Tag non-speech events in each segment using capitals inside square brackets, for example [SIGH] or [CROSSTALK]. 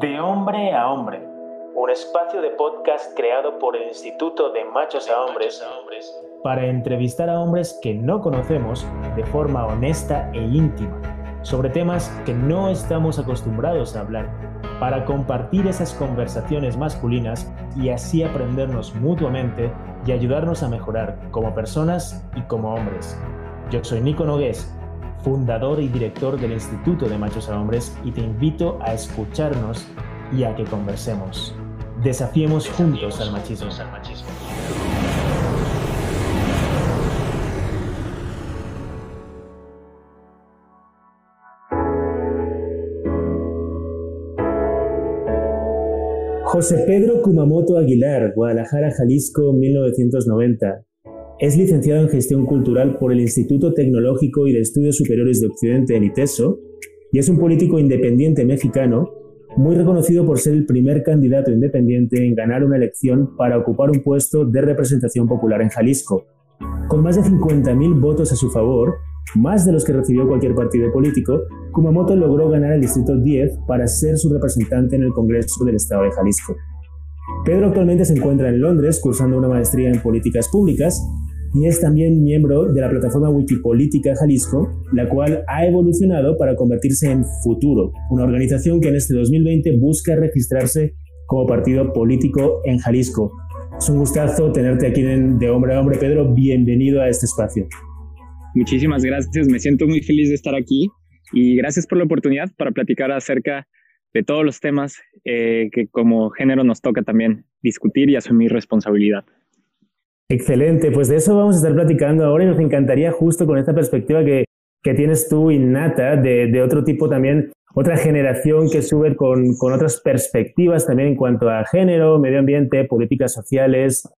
De hombre a hombre, un espacio de podcast creado por el Instituto de Machos a Hombres para entrevistar a hombres que no conocemos de forma honesta e íntima sobre temas que no estamos acostumbrados a hablar, para compartir esas conversaciones masculinas y así aprendernos mutuamente y ayudarnos a mejorar como personas y como hombres. Yo soy Nico Nogués, fundador y director del Instituto de Machos a Hombres y te invito a escucharnos y a que conversemos. Desafiemos juntos al machismo. José Pedro Kumamoto Aguilar, Guadalajara, Jalisco, 1990. Es licenciado en Gestión Cultural por el Instituto Tecnológico y de Estudios Superiores de Occidente, en ITESO, y es un político independiente mexicano, muy reconocido por ser el primer candidato independiente en ganar una elección para ocupar un puesto de representación popular en Jalisco. Con más de 50.000 votos a su favor, más de los que recibió cualquier partido político, Kumamoto logró ganar el Distrito 10 para ser su representante en el Congreso del Estado de Jalisco. Pedro actualmente se encuentra en Londres cursando una maestría en políticas públicas y es también miembro de la plataforma Wikipolítica Jalisco, la cual ha evolucionado para convertirse en Futuro, una organización que en este 2020 busca registrarse como partido político en Jalisco. Es un gustazo tenerte aquí de hombre a hombre, Pedro. Bienvenido a este espacio. Muchísimas gracias, me siento muy feliz de estar aquí y gracias por la oportunidad para platicar acerca de todos los temas eh, que como género nos toca también discutir y asumir responsabilidad. Excelente, pues de eso vamos a estar platicando ahora y nos encantaría justo con esta perspectiva que, que tienes tú innata de, de, otro tipo también, otra generación que sube con, con otras perspectivas también en cuanto a género, medio ambiente, políticas sociales.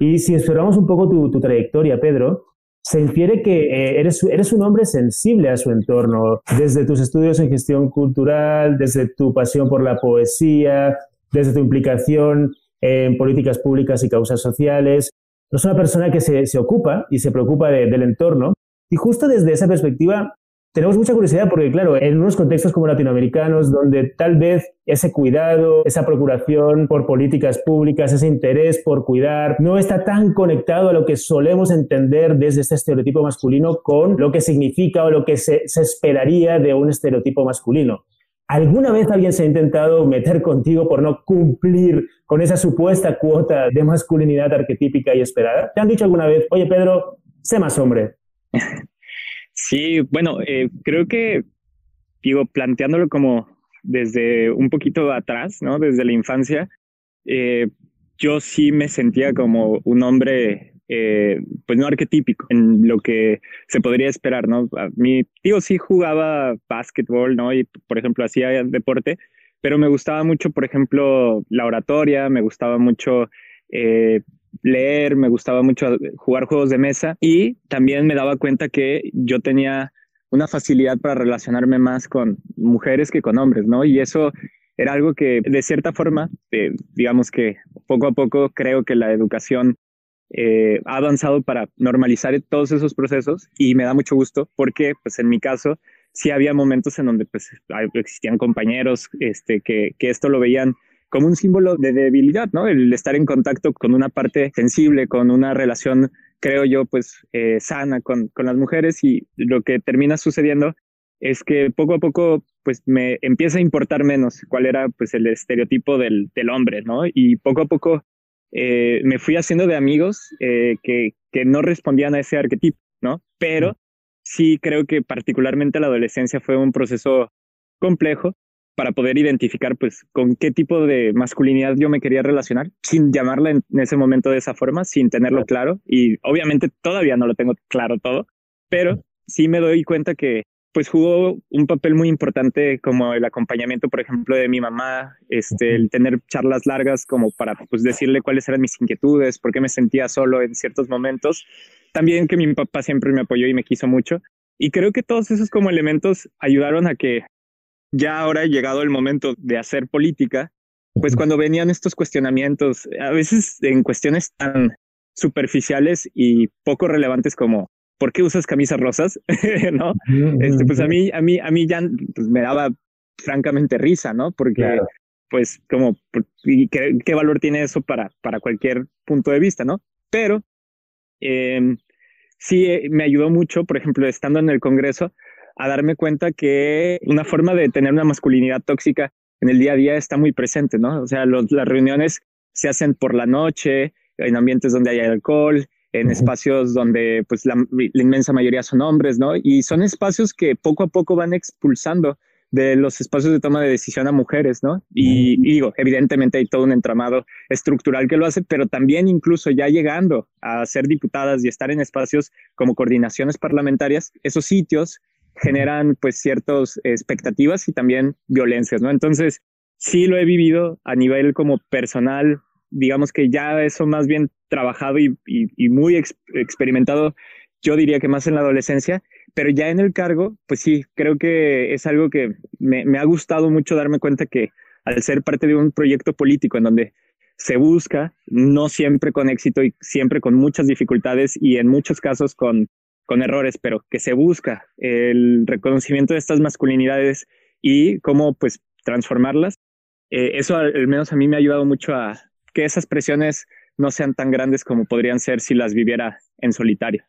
Y si exploramos un poco tu, tu trayectoria, Pedro, se infiere que eh, eres, eres un hombre sensible a su entorno, desde tus estudios en gestión cultural, desde tu pasión por la poesía, desde tu implicación en políticas públicas y causas sociales. No es una persona que se, se ocupa y se preocupa del entorno. Y justo desde esa perspectiva, tenemos mucha curiosidad porque, claro, en unos contextos como latinoamericanos, donde tal vez ese cuidado, esa procuración por políticas públicas, ese interés por cuidar, no está tan conectado a lo que solemos entender desde este estereotipo masculino con lo que significa o lo que se, se esperaría de un estereotipo masculino. ¿Alguna vez alguien se ha intentado meter contigo por no cumplir con esa supuesta cuota de masculinidad arquetípica y esperada? ¿Te han dicho alguna vez, oye Pedro, sé más hombre? [LAUGHS] Sí, bueno, eh, creo que, digo, planteándolo como desde un poquito atrás, ¿no? Desde la infancia, eh, yo sí me sentía como un hombre, eh, pues no arquetípico, en lo que se podría esperar, ¿no? Mi tío sí jugaba básquetbol, ¿no? Y, por ejemplo, hacía deporte, pero me gustaba mucho, por ejemplo, la oratoria, me gustaba mucho leer, me gustaba mucho jugar juegos de mesa y también me daba cuenta que yo tenía una facilidad para relacionarme más con mujeres que con hombres, ¿no? Y eso era algo que de cierta forma, eh, digamos que poco a poco creo que la educación eh, ha avanzado para normalizar todos esos procesos y me da mucho gusto porque pues en mi caso sí había momentos en donde pues existían compañeros este, que, que esto lo veían como un símbolo de debilidad, ¿no? El estar en contacto con una parte sensible, con una relación, creo yo, pues eh, sana con, con las mujeres y lo que termina sucediendo es que poco a poco pues me empieza a importar menos cuál era pues el estereotipo del, del hombre, ¿no? Y poco a poco eh, me fui haciendo de amigos eh, que, que no respondían a ese arquetipo, ¿no? Pero sí creo que particularmente la adolescencia fue un proceso complejo para poder identificar pues con qué tipo de masculinidad yo me quería relacionar, sin llamarla en, ese momento de esa forma, sin tenerlo claro. Y obviamente todavía no lo tengo claro todo, pero sí me doy cuenta que pues jugó un papel muy importante como el acompañamiento, por ejemplo, de mi mamá, este, el tener charlas largas como para pues decirle cuáles eran mis inquietudes, por qué me sentía solo en ciertos momentos. También que mi papá siempre me apoyó y me quiso mucho. Y creo que todos esos como elementos ayudaron a que ya ahora llegado el momento de hacer política, pues cuando venían estos cuestionamientos, a veces en cuestiones tan superficiales y poco relevantes como ¿por qué usas camisas rosas? [LAUGHS] ¿No? Este, pues a mí, a mí, a mí ya pues me daba francamente risa, ¿no? Porque, pues, como, qué, qué, valor tiene eso para, para cualquier punto de vista, ¿no? Pero em, sí eh, me ayudó mucho, por ejemplo, estando en el Congreso, a darme cuenta que una forma de tener una masculinidad tóxica en el día a día está muy presente, ¿no? O sea, las reuniones se hacen por la noche, en ambientes donde hay alcohol, en espacios donde pues la, inmensa mayoría son hombres, ¿no? Y son espacios que poco a poco van expulsando de los espacios de toma de decisión a mujeres, ¿no? Y, digo, evidentemente hay todo un entramado estructural que lo hace, pero también incluso ya llegando a ser diputadas y estar en espacios como coordinaciones parlamentarias, esos sitios generan pues ciertas expectativas y también violencias, ¿no? Entonces, sí lo he vivido a nivel como personal, digamos que ya eso más bien trabajado y, muy experimentado, yo diría que más en la adolescencia, pero ya en el cargo, pues sí, creo que es algo que me, me ha gustado mucho darme cuenta que al ser parte de un proyecto político en donde se busca, no siempre con éxito y siempre con muchas dificultades y en muchos casos con, con errores, pero que se busca el reconocimiento de estas masculinidades y cómo pues transformarlas. Eh, eso al menos a mí me ha ayudado mucho a, que esas presiones no sean tan grandes como podrían ser si las viviera en solitario.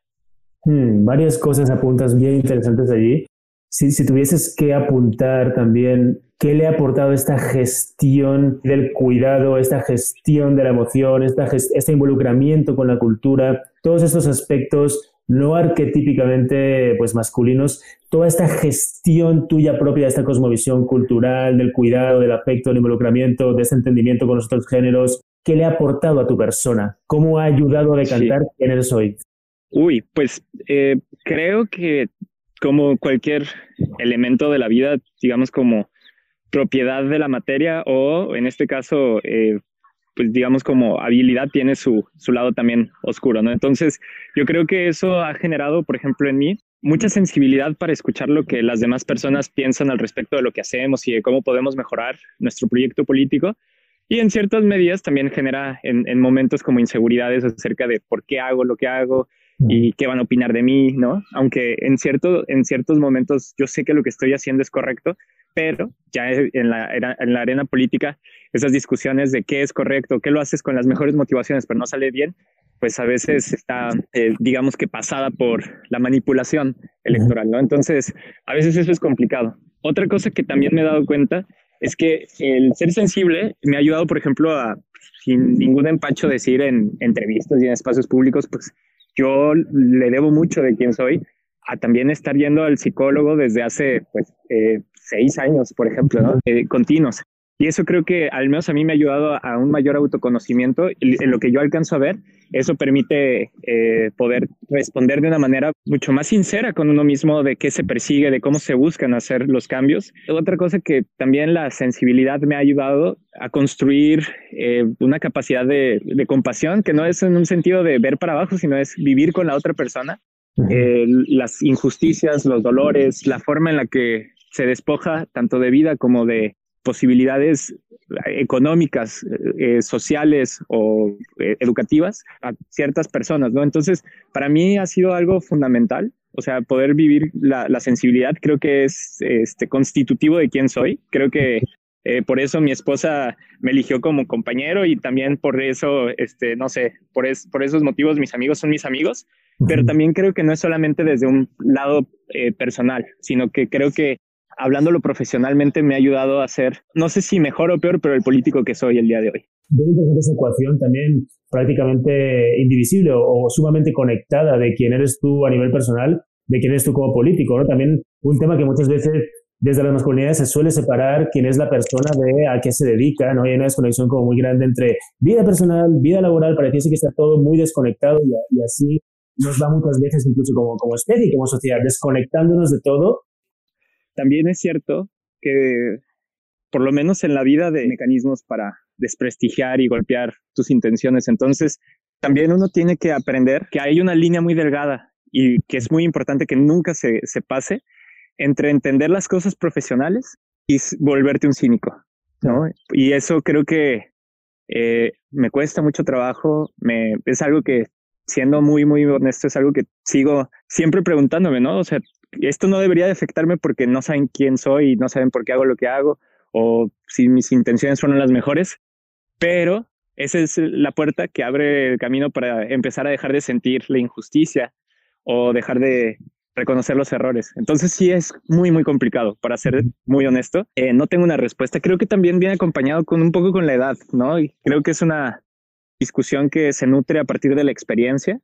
Hmm, varias cosas apuntas bien interesantes allí. Si, si tuvieses que apuntar también, ¿qué le ha aportado esta gestión del cuidado, esta gestión de la emoción, esta este involucramiento con la cultura, todos estos aspectos no arquetípicamente pues masculinos, toda esta gestión tuya propia de esta cosmovisión cultural, del cuidado, del afecto, del involucramiento, de este entendimiento con los otros géneros, ¿qué le ha aportado a tu persona? ¿Cómo ha ayudado a decantar quién eres hoy? Uy, pues eh, creo que como cualquier elemento de la vida, digamos como propiedad de la materia o en este caso, eh, pues digamos como habilidad tiene su, su lado también oscuro, ¿no? Entonces, yo creo que eso ha generado, por ejemplo, en mí mucha sensibilidad para escuchar lo que las demás personas piensan al respecto de lo que hacemos y de cómo podemos mejorar nuestro proyecto político. Y en ciertas medidas también genera en, momentos como inseguridades acerca de por qué hago lo que hago y qué van a opinar de mí, ¿no? Aunque en, cierto, en ciertos momentos yo sé que lo que estoy haciendo es correcto, pero ya en la, en la arena política, esas discusiones de qué es correcto, qué lo haces con las mejores motivaciones, pero no sale bien, pues a veces está, eh, digamos que pasada por la manipulación electoral, ¿no? Entonces, a veces eso es complicado. Otra cosa que también me he dado cuenta es que el ser sensible me ha ayudado, por ejemplo, a, sin ningún empacho, decir en entrevistas y en espacios públicos, pues yo le debo mucho de quién soy a también estar yendo al psicólogo desde hace, pues, eh, seis años, por ejemplo. Eh, continuos. Y eso creo que al menos a mí me ha ayudado a un mayor autoconocimiento. En lo que yo alcanzo a ver, eso permite eh, poder responder de una manera mucho más sincera con uno mismo de qué se persigue, de cómo se buscan hacer los cambios. Otra cosa que también la sensibilidad me ha ayudado a construir eh, una capacidad de, de compasión, que no es en un sentido de ver para abajo, sino es vivir con la otra persona. Eh, las injusticias, los dolores, la forma en la que se despoja tanto de vida como de posibilidades económicas, eh, sociales o eh, educativas a ciertas personas, ¿no? Entonces, para mí ha sido algo fundamental, o sea, poder vivir la, sensibilidad creo que es este, constitutivo de quién soy, creo que eh, por eso mi esposa me eligió como compañero y también por eso, este, no sé, por, por esos motivos mis amigos son mis amigos, pero también creo que no es solamente desde un lado personal, sino que creo que hablándolo profesionalmente, me ha ayudado a ser, no sé si mejor o peor, pero el político que soy el día de hoy. Debe tener esa ecuación también prácticamente indivisible o, sumamente conectada de quién eres tú a nivel personal, de quién eres tú como político, ¿no? También un tema que muchas veces desde las masculinidades se suele separar quién es la persona de a qué se dedica, ¿no? Hay una desconexión como muy grande entre vida personal, vida laboral, pareciese que está todo muy desconectado y, y así nos va muchas veces incluso como, como especie, como sociedad, desconectándonos de todo también es cierto que, por lo menos en la vida, de mecanismos para desprestigiar y golpear tus intenciones. Entonces, también uno tiene que aprender que hay una línea muy delgada y que es muy importante que nunca se, se pase entre entender las cosas profesionales y volverte un cínico, ¿no? Y eso creo que eh, me cuesta mucho trabajo, me, es algo que, siendo muy, muy honesto, es algo que sigo siempre preguntándome, ¿no? O sea, esto no debería de afectarme porque no saben quién soy y no saben por qué hago lo que hago o si mis intenciones fueron las mejores, pero esa es la puerta que abre el camino para empezar a dejar de sentir la injusticia o dejar de reconocer los errores. Entonces sí es muy, muy complicado, para ser muy honesto. Eh, no tengo una respuesta. Creo que también viene acompañado con un poco con la edad, ¿no? Y creo que es una discusión que se nutre a partir de la experiencia.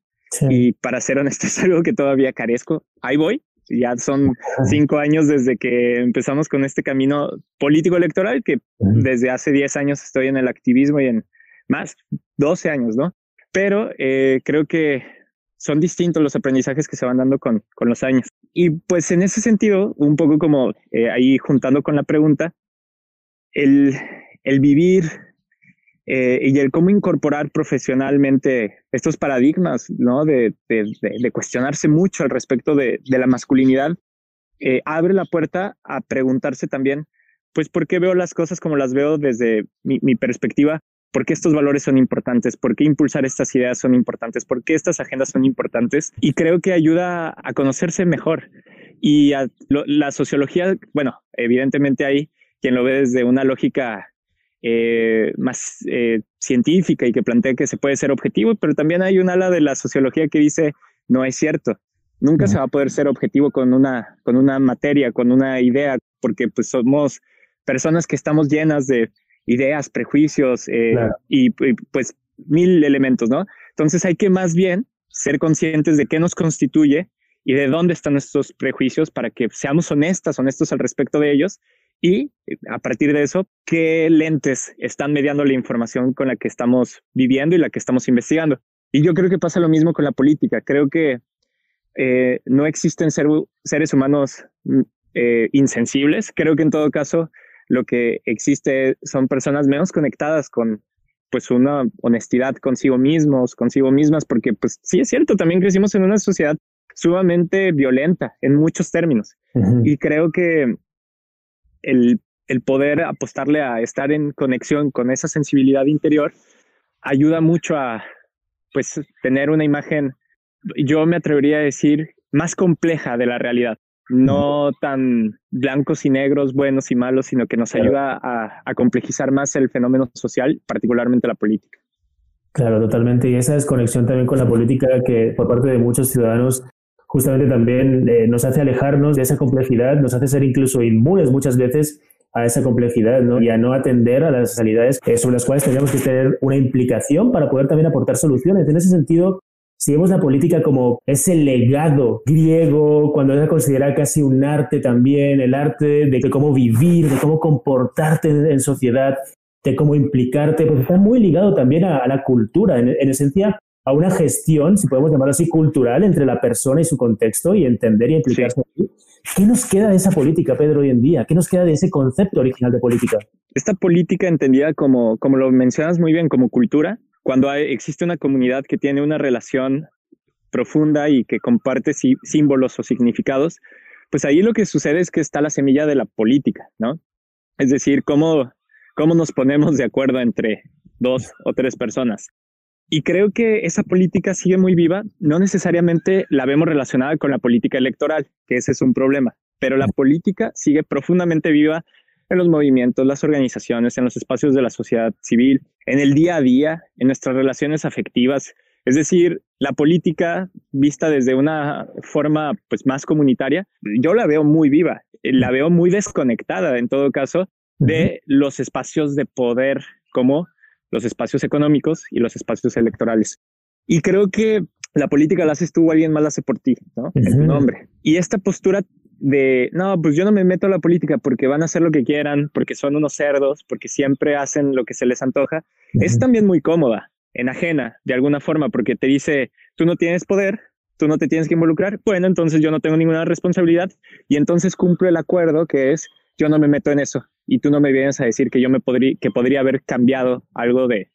Y para ser honesto, [LAUGHS] es algo que todavía carezco. Ahí voy. Ya son cinco años desde que empezamos con este camino político electoral, que desde hace diez años estoy en el activismo y en más, 12 años, ¿no? Pero eh, creo que son distintos los aprendizajes que se van dando con, con los años. Y pues en ese sentido, un poco como eh, ahí juntando con la pregunta, el, el vivir eh, y el cómo incorporar profesionalmente estos paradigmas, ¿no? De, de, cuestionarse mucho al respecto de, la masculinidad, abre la puerta a preguntarse también, pues, ¿por qué veo las cosas como las veo desde mi, mi perspectiva? por qué estos valores son importantes, por qué impulsar estas ideas son importantes, por qué estas agendas son importantes. Y creo que ayuda a conocerse mejor. Y la sociología, bueno, evidentemente hay quien lo ve desde una lógica eh, más eh, científica y que plantea que se puede ser objetivo, pero también hay un ala de la sociología que dice no es cierto. Nunca se va a poder ser objetivo con una, con una materia, con una idea, porque pues somos personas que estamos llenas de ideas, prejuicios eh, y, pues mil elementos, ¿no? Entonces hay que más bien ser conscientes de qué nos constituye y de dónde están nuestros prejuicios para que seamos honestas, honestos al respecto de ellos y a partir de eso, qué lentes están mediando la información con la que estamos viviendo y la que estamos investigando. Y yo creo que pasa lo mismo con la política. Creo que eh, no existen seres humanos mm, eh, insensibles. Creo que en todo caso lo que existe son personas menos conectadas con pues una honestidad consigo mismos, consigo mismas, porque pues sí es cierto, también crecimos en una sociedad sumamente violenta en muchos términos. Y creo que el, el poder apostarle a estar en conexión con esa sensibilidad interior ayuda mucho a pues tener una imagen, yo me atrevería a decir, más compleja de la realidad no tan blancos y negros, buenos y malos, sino que nos ayuda a, complejizar más el fenómeno social, particularmente la política. Claro, totalmente. Y esa desconexión también con la política que por parte de muchos ciudadanos justamente también eh, nos hace alejarnos de esa complejidad, nos hace ser incluso inmunes muchas veces a esa complejidad ¿no? y a no atender a las realidades sobre las cuales tenemos que tener una implicación para poder también aportar soluciones. En ese sentido, si vemos la política como ese legado griego, cuando se considera casi un arte también, el arte de cómo vivir, de cómo comportarte en, sociedad, de cómo implicarte, porque está muy ligado también a, la cultura, en, esencia a una gestión, si podemos llamarlo así, cultural entre la persona y su contexto y entender y implicarse. ¿Qué nos queda de esa política, Pedro, hoy en día? ¿Qué nos queda de ese concepto original de política? Esta política entendida como, como lo mencionas muy bien, como cultura, cuando existe una comunidad que tiene una relación profunda y que comparte símbolos o significados, pues ahí lo que sucede es que está la semilla de la política, ¿no? Es decir, cómo, cómo nos ponemos de acuerdo entre dos o tres personas. Y creo que esa política sigue muy viva, no necesariamente la vemos relacionada con la política electoral, que ese es un problema, pero la política sigue profundamente viva en los movimientos, las organizaciones, en los espacios de la sociedad civil, en el día a día, en nuestras relaciones afectivas. Es decir, la política vista desde una forma pues más comunitaria, yo la veo muy viva, la veo muy desconectada en todo caso de los espacios de poder como los espacios económicos y los espacios electorales. Y creo que la política la haces tú o alguien más la hace por ti, ¿no? En tu nombre. Y esta postura de, no, pues yo no me meto a la política porque van a hacer lo que quieran, porque son unos cerdos, porque siempre hacen lo que se les antoja, es también muy cómoda, enajena, de alguna forma, porque te dice, tú no tienes poder, tú no te tienes que involucrar, bueno, entonces yo no tengo ninguna responsabilidad y entonces cumplo el acuerdo que es, yo no me meto en eso y tú no me vienes a decir que yo me podría, que podría haber cambiado algo de,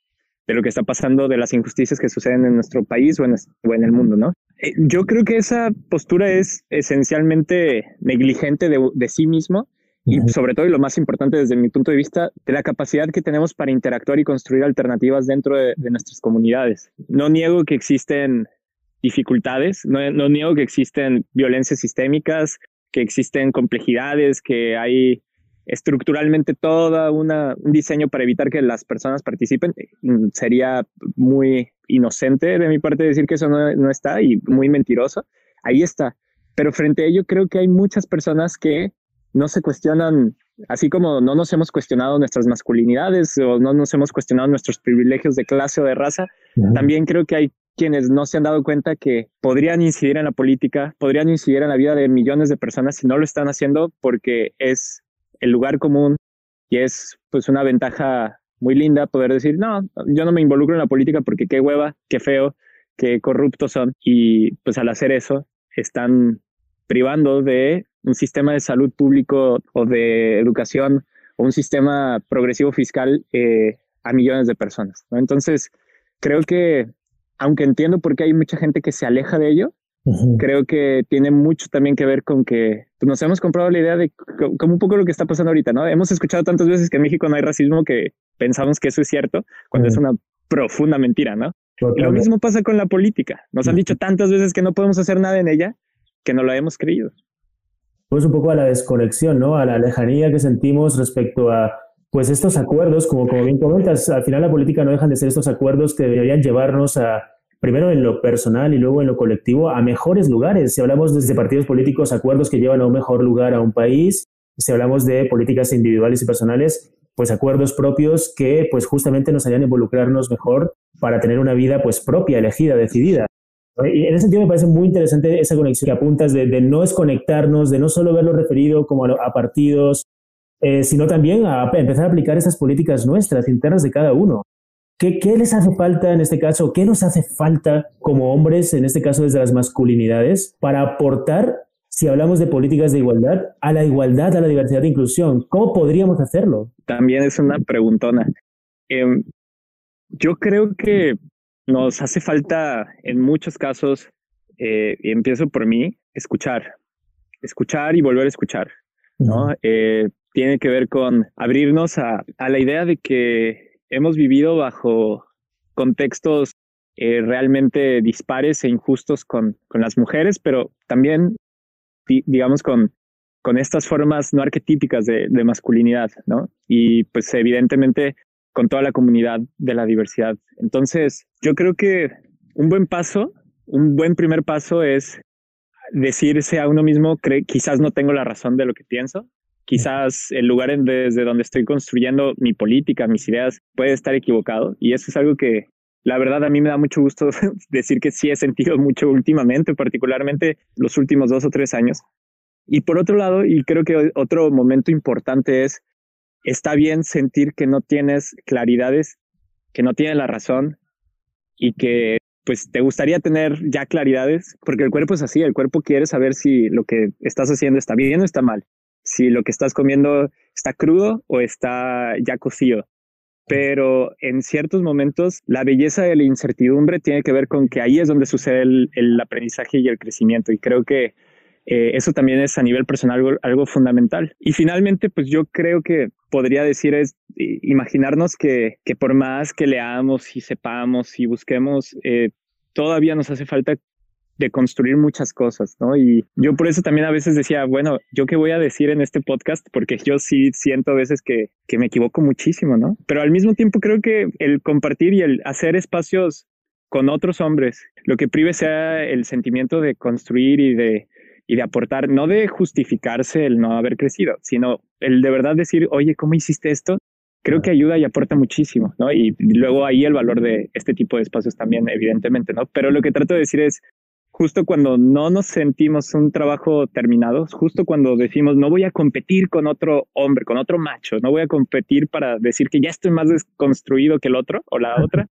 de lo que está pasando, de las injusticias que suceden en nuestro país o en, o en el mundo, ¿no? Eh, yo creo que esa postura es esencialmente negligente de, sí mismo y sobre todo, y lo más importante desde mi punto de vista, de la capacidad que tenemos para interactuar y construir alternativas dentro de, nuestras comunidades. No niego que existen dificultades, no, no niego que existen violencias sistémicas, que existen complejidades, que hay estructuralmente todo un diseño para evitar que las personas participen. Mm, sería muy inocente de mi parte decir que eso no, no está y muy mentiroso. Ahí está. Pero frente a ello creo que hay muchas personas que no se cuestionan, así como no nos hemos cuestionado nuestras masculinidades o no nos hemos cuestionado nuestros privilegios de clase o de raza, también creo que hay quienes no se han dado cuenta que podrían incidir en la política, podrían incidir en la vida de millones de personas si no lo están haciendo porque es el lugar común y es pues una ventaja muy linda poder decir, no, yo no me involucro en la política porque qué hueva, qué feo, qué corruptos son. Y pues al hacer eso están privando de un sistema de salud público o de educación o un sistema progresivo fiscal eh, a millones de personas. Entonces, creo que, aunque entiendo por qué hay mucha gente que se aleja de ello, creo que tiene mucho también que ver con que pues, nos hemos comprado la idea de como un poco lo que está pasando ahorita, ¿no? Hemos escuchado tantas veces que en México no hay racismo que pensamos que eso es cierto, cuando es una profunda mentira, ¿no? lo mismo pasa con la política. Nos han dicho tantas veces que no podemos hacer nada en ella que no lo hemos creído. Pues un poco a la desconexión, ¿no? A la lejanía que sentimos respecto a pues estos acuerdos, como, como bien comentas, al final la política no dejan de ser estos acuerdos que deberían llevarnos a, primero en lo personal y luego en lo colectivo, a mejores lugares. Si hablamos desde partidos políticos, acuerdos que llevan a un mejor lugar a un país, si hablamos de políticas individuales y personales, pues acuerdos propios que pues justamente nos harían involucrarnos mejor para tener una vida pues propia, elegida, decidida. Y en ese sentido me parece muy interesante esa conexión que apuntas de, no desconectarnos, de no solo verlo referido como a, partidos, eh, sino también a, empezar a aplicar esas políticas nuestras, internas de cada uno. ¿Qué, ¿Qué, les hace falta en este caso? ¿Qué nos hace falta como hombres, en este caso desde las masculinidades, para aportar, si hablamos de políticas de igualdad, a la igualdad, a la diversidad e inclusión? ¿Cómo podríamos hacerlo? También es una preguntona. Em, yo creo que nos hace falta en muchos casos, eh, y empiezo por mí, escuchar, escuchar y volver a escuchar, ¿no? Eh, tiene que ver con abrirnos a, la idea de que hemos vivido bajo contextos eh, realmente dispares e injustos con, con las mujeres, pero también, digamos, con, con estas formas no arquetípicas de, masculinidad, ¿no? Y pues evidentemente con toda la comunidad de la diversidad. Entonces, yo creo que un buen paso, un buen primer paso es decirse a uno mismo, quizás no tengo la razón de lo que pienso, quizás el lugar en desde donde estoy construyendo mi política, mis ideas, puede estar equivocado. Y eso es algo que la verdad a mí me da mucho gusto [LAUGHS] decir que sí he sentido mucho últimamente, particularmente los últimos dos o tres años. Y por otro lado, y creo que otro momento importante es está bien sentir que no tienes claridades, que no tienes la razón y que pues te gustaría tener ya claridades, porque el cuerpo es así, el cuerpo quiere saber si lo que estás haciendo está bien o está mal, si lo que estás comiendo está crudo o está ya cocido. Pero en ciertos momentos la belleza de la incertidumbre tiene que ver con que ahí es donde sucede el, el aprendizaje y el crecimiento. Y creo que eh, eso también es a nivel personal algo, fundamental. Y finalmente, pues yo creo que podría decir es imaginarnos que, que por más que leamos y sepamos y busquemos, eh, todavía nos hace falta de construir muchas cosas, ¿no? Y yo por eso también a veces decía, bueno, ¿yo qué voy a decir en este podcast? Porque yo sí siento a veces que, que me equivoco muchísimo, ¿no? Pero al mismo tiempo creo que el compartir y el hacer espacios con otros hombres, lo que prive sea el sentimiento de construir y de, y de aportar, no de justificarse el no haber crecido, sino el de verdad decir, oye, ¿cómo hiciste esto? Creo que ayuda y aporta muchísimo, ¿no? Y luego ahí el valor de este tipo de espacios también, evidentemente, ¿no? Pero lo que trato de decir es, justo cuando no nos sentimos un trabajo terminado, justo cuando decimos, no voy a competir con otro hombre, con otro macho, no voy a competir para decir que ya estoy más desconstruido que el otro o la otra,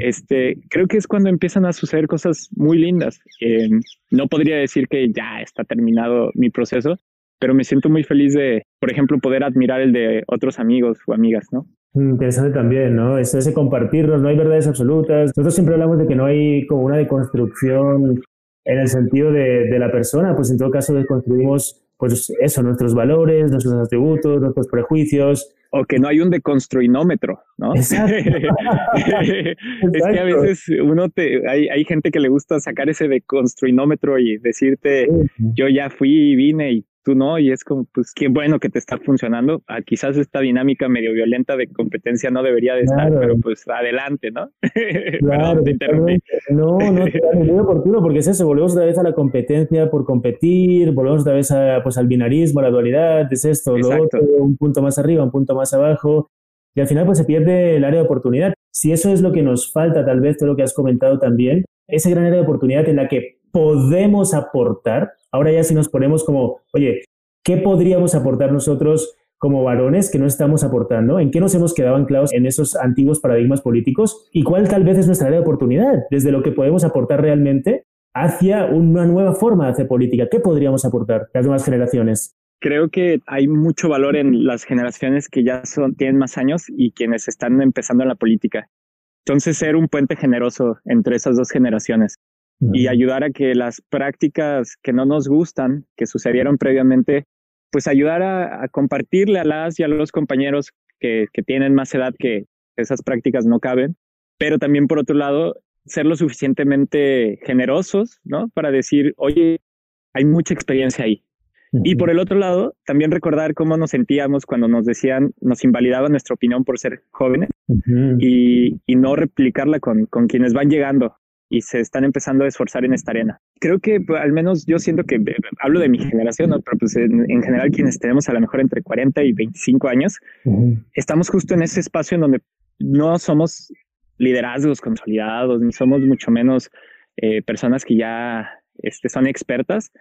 este, creo que es cuando empiezan a suceder cosas muy lindas. Eh, no podría decir que ya está terminado mi proceso, pero me siento muy feliz de, por ejemplo, poder admirar el de otros amigos o amigas, ¿no? Interesante también, ¿no? Es ese compartirnos, no hay verdades absolutas. Nosotros siempre hablamos de que no hay como una deconstrucción en el sentido de, de la persona, pues en todo caso deconstruimos, pues eso, nuestros valores, nuestros atributos, nuestros prejuicios, o que no hay un deconstruinómetro, ¿no? [LAUGHS] [LAUGHS] es que a veces uno te, hay, hay gente que le gusta sacar ese deconstruinómetro y decirte, yo ya fui y vine y tú no, y es como, pues qué bueno que te está funcionando. Ah, quizás esta dinámica medio violenta de competencia no debería de estar, pero pues adelante, ¿no? [LAUGHS] Claro, no, no, es muy oportuno, porque es eso, volvemos otra vez a la competencia por competir, volvemos otra vez a, pues, al binarismo, a la dualidad, es esto, luego un punto más arriba, un punto más abajo, y al final pues se pierde el área de oportunidad. Si eso es lo que nos falta, tal vez, todo lo que has comentado también, ese gran área de oportunidad en la que podemos aportar, Ahora ya si nos ponemos como, oye, ¿qué podríamos aportar nosotros como varones que no estamos aportando? ¿En qué nos hemos quedado anclados en esos antiguos paradigmas políticos? ¿Y cuál tal vez es nuestra área de oportunidad desde lo que podemos aportar realmente hacia una nueva forma de hacer política? ¿Qué podríamos aportar las nuevas generaciones? Creo que hay mucho valor en las generaciones que ya son, tienen más años y quienes están empezando en la política. Entonces, ser un puente generoso entre esas dos generaciones y ayudar a que las prácticas que no nos gustan, que sucedieron previamente, pues ayudar a, compartirle a las y a los compañeros que, que tienen más edad que esas prácticas no caben, pero también por otro lado, ser lo suficientemente generosos, ¿no? Para decir, oye, hay mucha experiencia ahí. Y por el otro lado, también recordar cómo nos sentíamos cuando nos decían, nos invalidaban nuestra opinión por ser jóvenes y, y, no replicarla con, con quienes van llegando y se están empezando a esforzar en esta arena. Creo que pues, al menos yo siento que hablo de mi generación, pero pues en, general quienes tenemos a lo mejor entre 40 y 25 años, estamos justo en ese espacio en donde no somos liderazgos consolidados, ni somos mucho menos eh, personas que ya este, son expertas,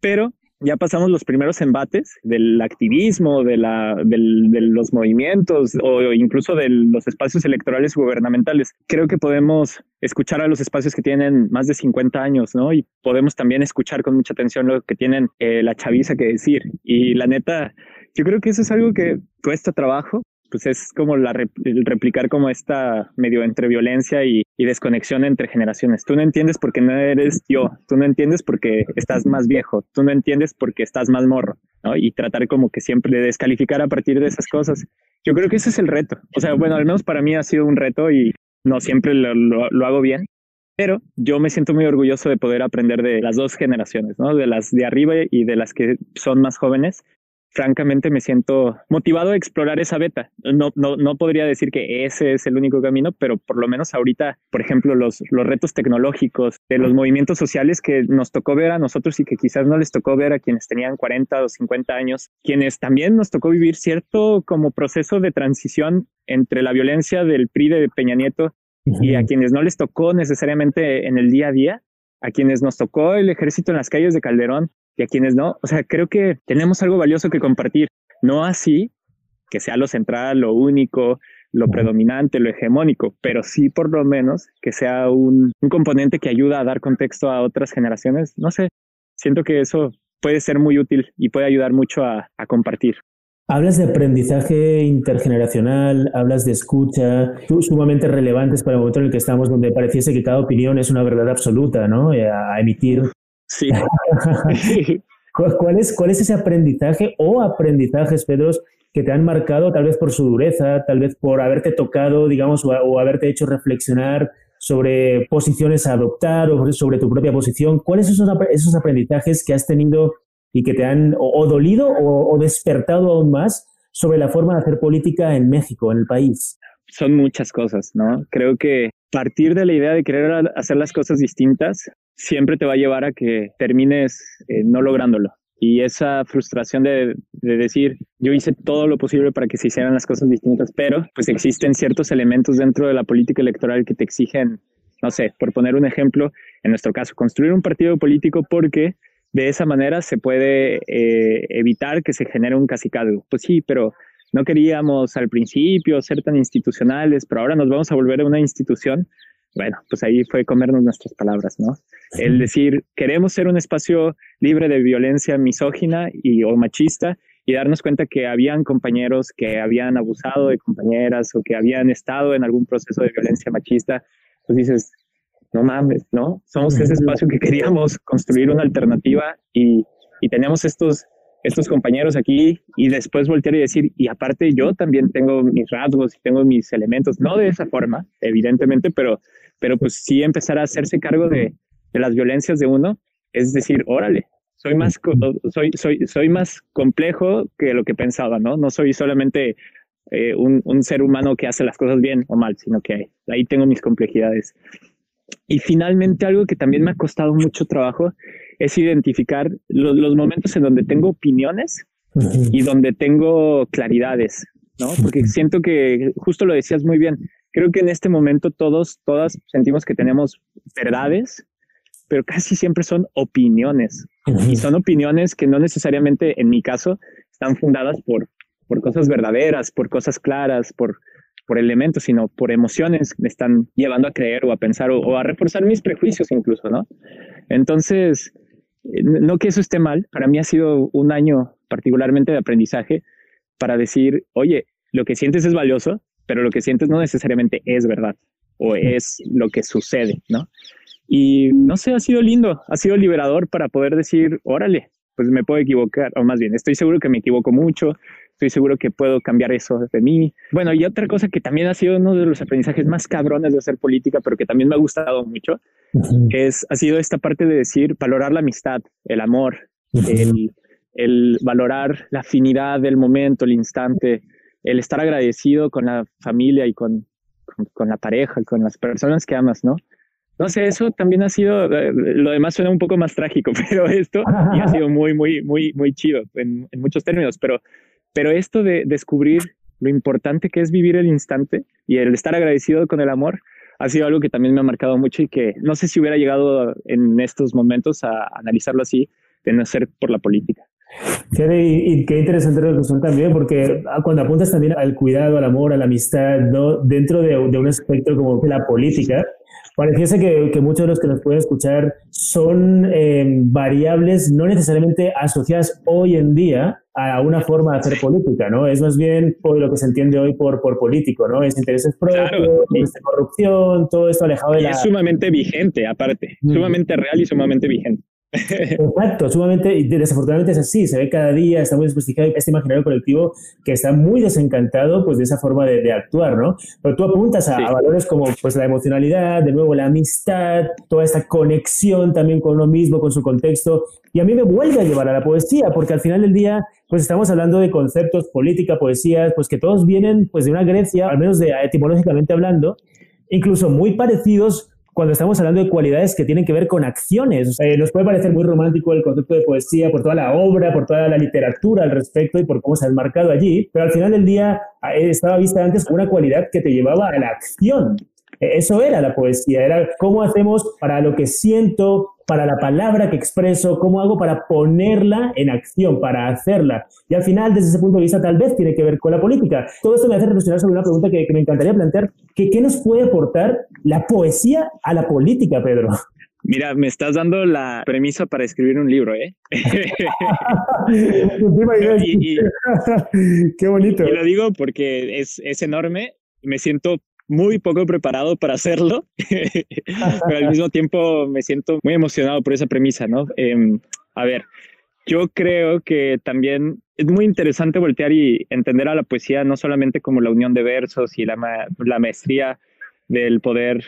pero ya pasamos los primeros embates del activismo, de, la, de los movimientos o incluso de los espacios electorales gubernamentales. Creo que podemos escuchar a los espacios que tienen más de 50 años, ¿no? Y podemos también escuchar con mucha atención lo que tienen eh, la chaviza que decir. Y la neta, yo creo que eso es algo que cuesta trabajo, pues es como la replicar como esta medio entre violencia y, desconexión entre generaciones. Tú no entiendes porque no eres yo, tú no entiendes porque estás más viejo, tú no entiendes porque estás más morro, ¿no? Y tratar como que siempre de descalificar a partir de esas cosas. Yo creo que ese es el reto. O sea, bueno, al menos para mí ha sido un reto y no siempre lo, lo hago bien, pero yo me siento muy orgulloso de poder aprender de las dos generaciones, ¿no? De las de arriba y de las que son más jóvenes, francamente me siento motivado a explorar esa beta. No, no, no podría decir que ese es el único camino, pero por lo menos ahorita, por ejemplo, los, los retos tecnológicos, de los movimientos sociales que nos tocó ver a nosotros y que quizás no les tocó ver a quienes tenían 40 o 50 años, quienes también nos tocó vivir cierto como proceso de transición entre la violencia del PRI de Peña Nieto y a quienes no les tocó necesariamente en el día a día, a quienes nos tocó el ejército en las calles de Calderón y a quienes no. O sea, creo que tenemos algo valioso que compartir. No así que sea lo central, lo único, lo predominante, lo hegemónico, pero sí por lo menos que sea un, componente que ayuda a dar contexto a otras generaciones. No sé, siento que eso puede ser muy útil y puede ayudar mucho a, a compartir. Hablas de aprendizaje intergeneracional, hablas de escucha, sumamente relevantes para el momento en el que estamos, donde pareciese que cada opinión es una verdad absoluta, ¿no? Eh, a emitir Sí. [LAUGHS] ¿Cuál es, ¿Cuál es ese aprendizaje o aprendizajes, Pedro, que te han marcado tal vez por su dureza, tal vez por haberte tocado, digamos, o, haberte hecho reflexionar sobre posiciones a adoptar o sobre tu propia posición? ¿Cuáles son esos, aprendizajes que has tenido y que te han o, dolido o despertado aún más sobre la forma de hacer política en México, en el país? Son muchas cosas, ¿no? Creo que partir de la idea de querer hacer las cosas distintas siempre te va a llevar a que termines eh, no lográndolo. Y esa frustración de, de, decir, yo hice todo lo posible para que se hicieran las cosas distintas, pero pues existen ciertos elementos dentro de la política electoral que te exigen, no sé, por poner un ejemplo, en nuestro caso, construir un partido político porque de esa manera se puede eh, evitar que se genere un casicado. Pues sí, pero no queríamos al principio ser tan institucionales, pero ahora nos vamos a volver a una institución bueno, pues ahí fue comernos nuestras palabras, ¿no? El decir, queremos ser un espacio libre de violencia misógina y o machista y darnos cuenta que habían compañeros que habían abusado de compañeras o que habían estado en algún proceso de violencia machista, pues dices, no mames, ¿no? Somos ese espacio que queríamos construir una alternativa y, y tenemos estos estos compañeros aquí y después voltear y decir, y aparte yo también tengo mis rasgos y tengo mis elementos, no de esa forma, evidentemente, pero, pero pues sí empezar a hacerse cargo de, de las violencias de uno, es decir, órale, soy más, soy, soy, soy más complejo que lo que pensaba, ¿no? No soy solamente eh, un, un, ser humano que hace las cosas bien o mal, sino que ahí tengo mis complejidades. Y finalmente algo que también me ha costado mucho trabajo es identificar los, momentos en donde tengo opiniones y donde tengo claridades, ¿no? Porque siento que justo lo decías muy bien. Creo que en este momento todos, todas sentimos que tenemos verdades, pero casi siempre son opiniones. Y son opiniones que no necesariamente, en mi caso, están fundadas por, por cosas verdaderas, por cosas claras, por, por elementos, sino por emociones que me están llevando a creer o a pensar o, a reforzar mis prejuicios incluso, ¿no? Entonces, no que eso esté mal, para mí ha sido un año particularmente de aprendizaje para decir, oye, lo que sientes es valioso, pero lo que sientes no necesariamente es verdad o es lo que sucede, ¿no? Y no sé, ha sido lindo, ha sido liberador para poder decir, órale, pues me puedo equivocar, o más bien, estoy seguro que me equivoco mucho, estoy seguro que puedo cambiar eso de mí. Bueno, y otra cosa que también ha sido uno de los aprendizajes más cabrones de hacer política, pero que también me ha gustado mucho, es, ha sido esta parte de decir, valorar la amistad, el amor, el, el valorar la afinidad del momento, el instante, el estar agradecido con la familia y con, con, con la pareja, con las personas que amas, ¿no? No sé, eso también ha sido, eh, lo demás suena un poco más trágico, [LAUGHS] pero esto [LAUGHS] ya ha sido muy, muy, muy, muy chido en, en, muchos términos, pero, pero esto de descubrir lo importante que es vivir el instante y el estar agradecido con el amor ha sido algo que también me ha marcado mucho y que no sé si hubiera llegado en estos momentos a analizarlo así de no ser por la política. Y, qué interesante reflexión también, porque cuando apuntas también al cuidado, al amor, a la amistad, ¿no? dentro de, de un aspecto como la política, Pareciese que, que, muchos de los que nos pueden escuchar son eh, variables no necesariamente asociadas hoy en día a una forma de hacer política, ¿no? Es más bien por lo que se entiende hoy por, por político, ¿no? Es intereses propios, claro. corrupción, todo esto alejado de y la... es sumamente vigente, aparte, mm. sumamente real y sumamente vigente. Exacto, sumamente, y desafortunadamente es así, se ve cada día, está muy desprestigiado este imaginario colectivo que está muy desencantado pues de esa forma de, de actuar, ¿no? Pero tú apuntas a, sí. a, valores como pues la emocionalidad, de nuevo la amistad, toda esta conexión también con uno mismo, con su contexto, y a mí me vuelve a llevar a la poesía, porque al final del día pues estamos hablando de conceptos, política, poesía, pues que todos vienen pues de una Grecia, al menos de etimológicamente hablando, incluso muy parecidos cuando estamos hablando de cualidades que tienen que ver con acciones. Eh, nos puede parecer muy romántico el concepto de poesía por toda la obra, por toda la literatura al respecto y por cómo se ha marcado allí, pero al final del día eh, estaba vista antes como una cualidad que te llevaba a la acción. Eso era la poesía, era cómo hacemos para lo que siento, para la palabra que expreso, cómo hago para ponerla en acción, para hacerla. Y al final, desde ese punto de vista, tal vez tiene que ver con la política. Todo esto me hace reflexionar sobre una pregunta que, que me encantaría plantear, que, ¿qué nos puede aportar la poesía a la política, Pedro? Mira, me estás dando la premisa para escribir un libro, ¿eh? [LAUGHS] y, y, [LAUGHS] Qué bonito. Y lo digo porque es, es enorme. Me siento muy poco preparado para hacerlo, [LAUGHS] pero al mismo tiempo me siento muy emocionado por esa premisa, ¿no? Eh, a ver, yo creo que también es muy interesante voltear y entender a la poesía no solamente como la unión de versos y la, ma la maestría del poder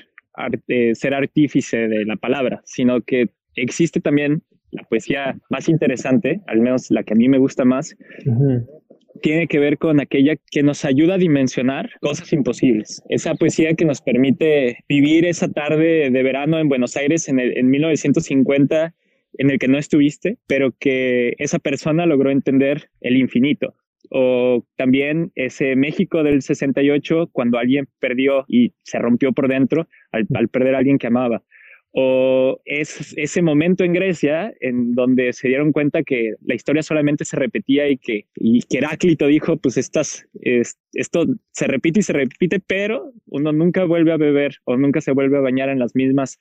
eh, ser artífice de la palabra, sino que existe también la poesía más interesante, al menos la que a mí me gusta más, uh -huh tiene que ver con aquella que nos ayuda a dimensionar cosas imposibles. Esa poesía que nos permite vivir esa tarde de verano en Buenos Aires en, el, en 1950 en el que no estuviste, pero que esa persona logró entender el infinito. O también ese México del 68, cuando alguien perdió y se rompió por dentro al, al perder a alguien que amaba o es ese momento en Grecia en donde se dieron cuenta que la historia solamente se repetía y que, y que Heráclito dijo, pues estas, es, esto se repite y se repite, pero uno nunca vuelve a beber o nunca se vuelve a bañar en las mismas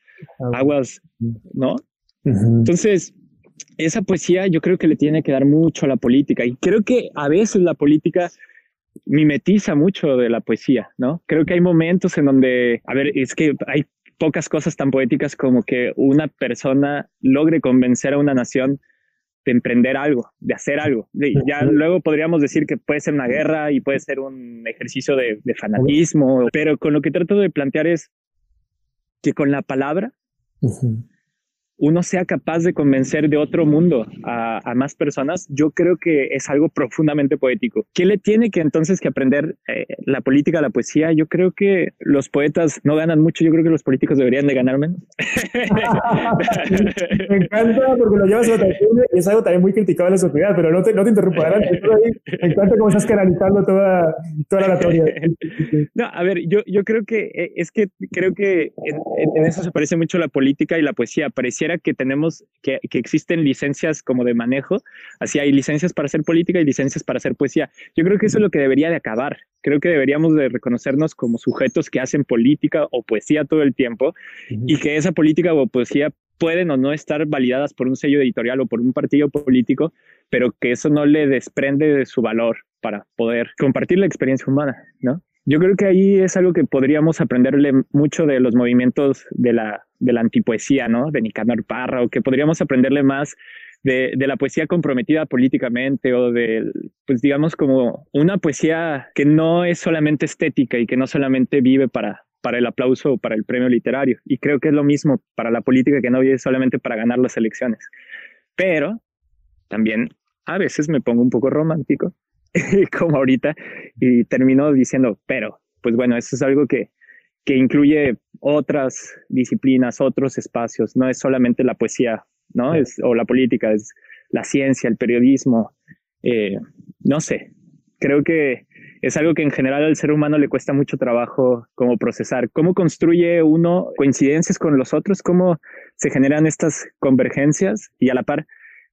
aguas, ¿no? Uh -huh. Entonces, esa poesía yo creo que le tiene que dar mucho a la política y creo que a veces la política mimetiza mucho de la poesía, ¿no? Creo que hay momentos en donde, a ver, es que hay pocas cosas tan poéticas como que una persona logre convencer a una nación emprender algo, de hacer algo. ya luego podríamos decir que puede ser una guerra y puede ser un ejercicio de, fanatismo, pero con lo que trato de plantear es que con la palabra uno sea capaz de convencer de otro mundo a, más personas, yo creo que es algo profundamente poético. ¿Qué le tiene que entonces que aprender eh, la política, la poesía? Yo creo que los poetas no ganan mucho, yo creo que los políticos deberían de ganar menos. [LAUGHS] Me encanta porque lo llevas a la y es algo también muy criticado en la sociedad, pero no te, no te interrumpo, adelante. [LAUGHS] Me encanta cómo estás canalizando toda, toda la teoría. No, a ver, yo, yo creo que eh, es que creo que en, en eso se parece mucho la política y la poesía. Parecía que tenemos, que, que, existen licencias como de manejo, así hay licencias para hacer política y licencias para hacer poesía. Yo creo que eso es lo que debería de acabar. Creo que deberíamos de reconocernos como sujetos que hacen política o poesía todo el tiempo y que esa política o poesía pueden o no estar validadas por un sello editorial o por un partido político, pero que eso no le desprende de su valor para poder compartir la experiencia humana, ¿no? Yo creo que ahí es algo que podríamos aprenderle mucho de los movimientos de la, de la antipoesía, ¿no? De Nicanor Parra, o que podríamos aprenderle más de, la poesía comprometida políticamente o de, pues digamos, como una poesía que no es solamente estética y que no solamente vive para, para el aplauso o para el premio literario. Y creo que es lo mismo para la política que no vive solamente para ganar las elecciones. Pero también a veces me pongo un poco romántico [LAUGHS] como ahorita, y terminó diciendo, pero, pues bueno, eso es algo que, que incluye otras disciplinas, otros espacios, no es solamente la poesía, ¿no? Es, o la política, es la ciencia, el periodismo, eh, no sé, creo que es algo que en general al ser humano le cuesta mucho trabajo como procesar. ¿Cómo construye uno coincidencias con los otros? ¿Cómo se generan estas convergencias? Y a la par,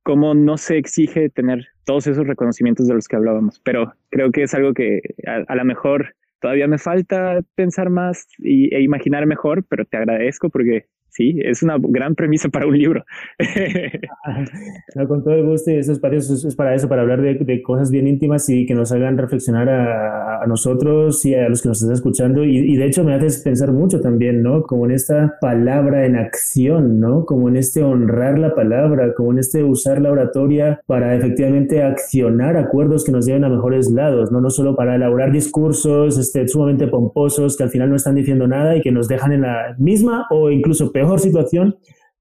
cómo no se exige tener todos esos reconocimientos de los que hablábamos, pero creo que es algo que a, a lo mejor todavía me falta pensar más y, e imaginar mejor, pero te agradezco porque sí, es una gran premisa para un libro. [LAUGHS] con todo el gusto y estos espacios es para eso, para hablar de, cosas bien íntimas y que nos hagan reflexionar a, nosotros y a los que nos están escuchando. Y, de hecho me haces pensar mucho también, ¿no? Como en esta palabra en acción, ¿no? Como en este honrar la palabra, como en este usar la oratoria para efectivamente accionar acuerdos que nos lleven a mejores lados, ¿no? No solo para elaborar discursos este, sumamente pomposos que al final no están diciendo nada y que nos dejan en la misma o incluso peor mejor situación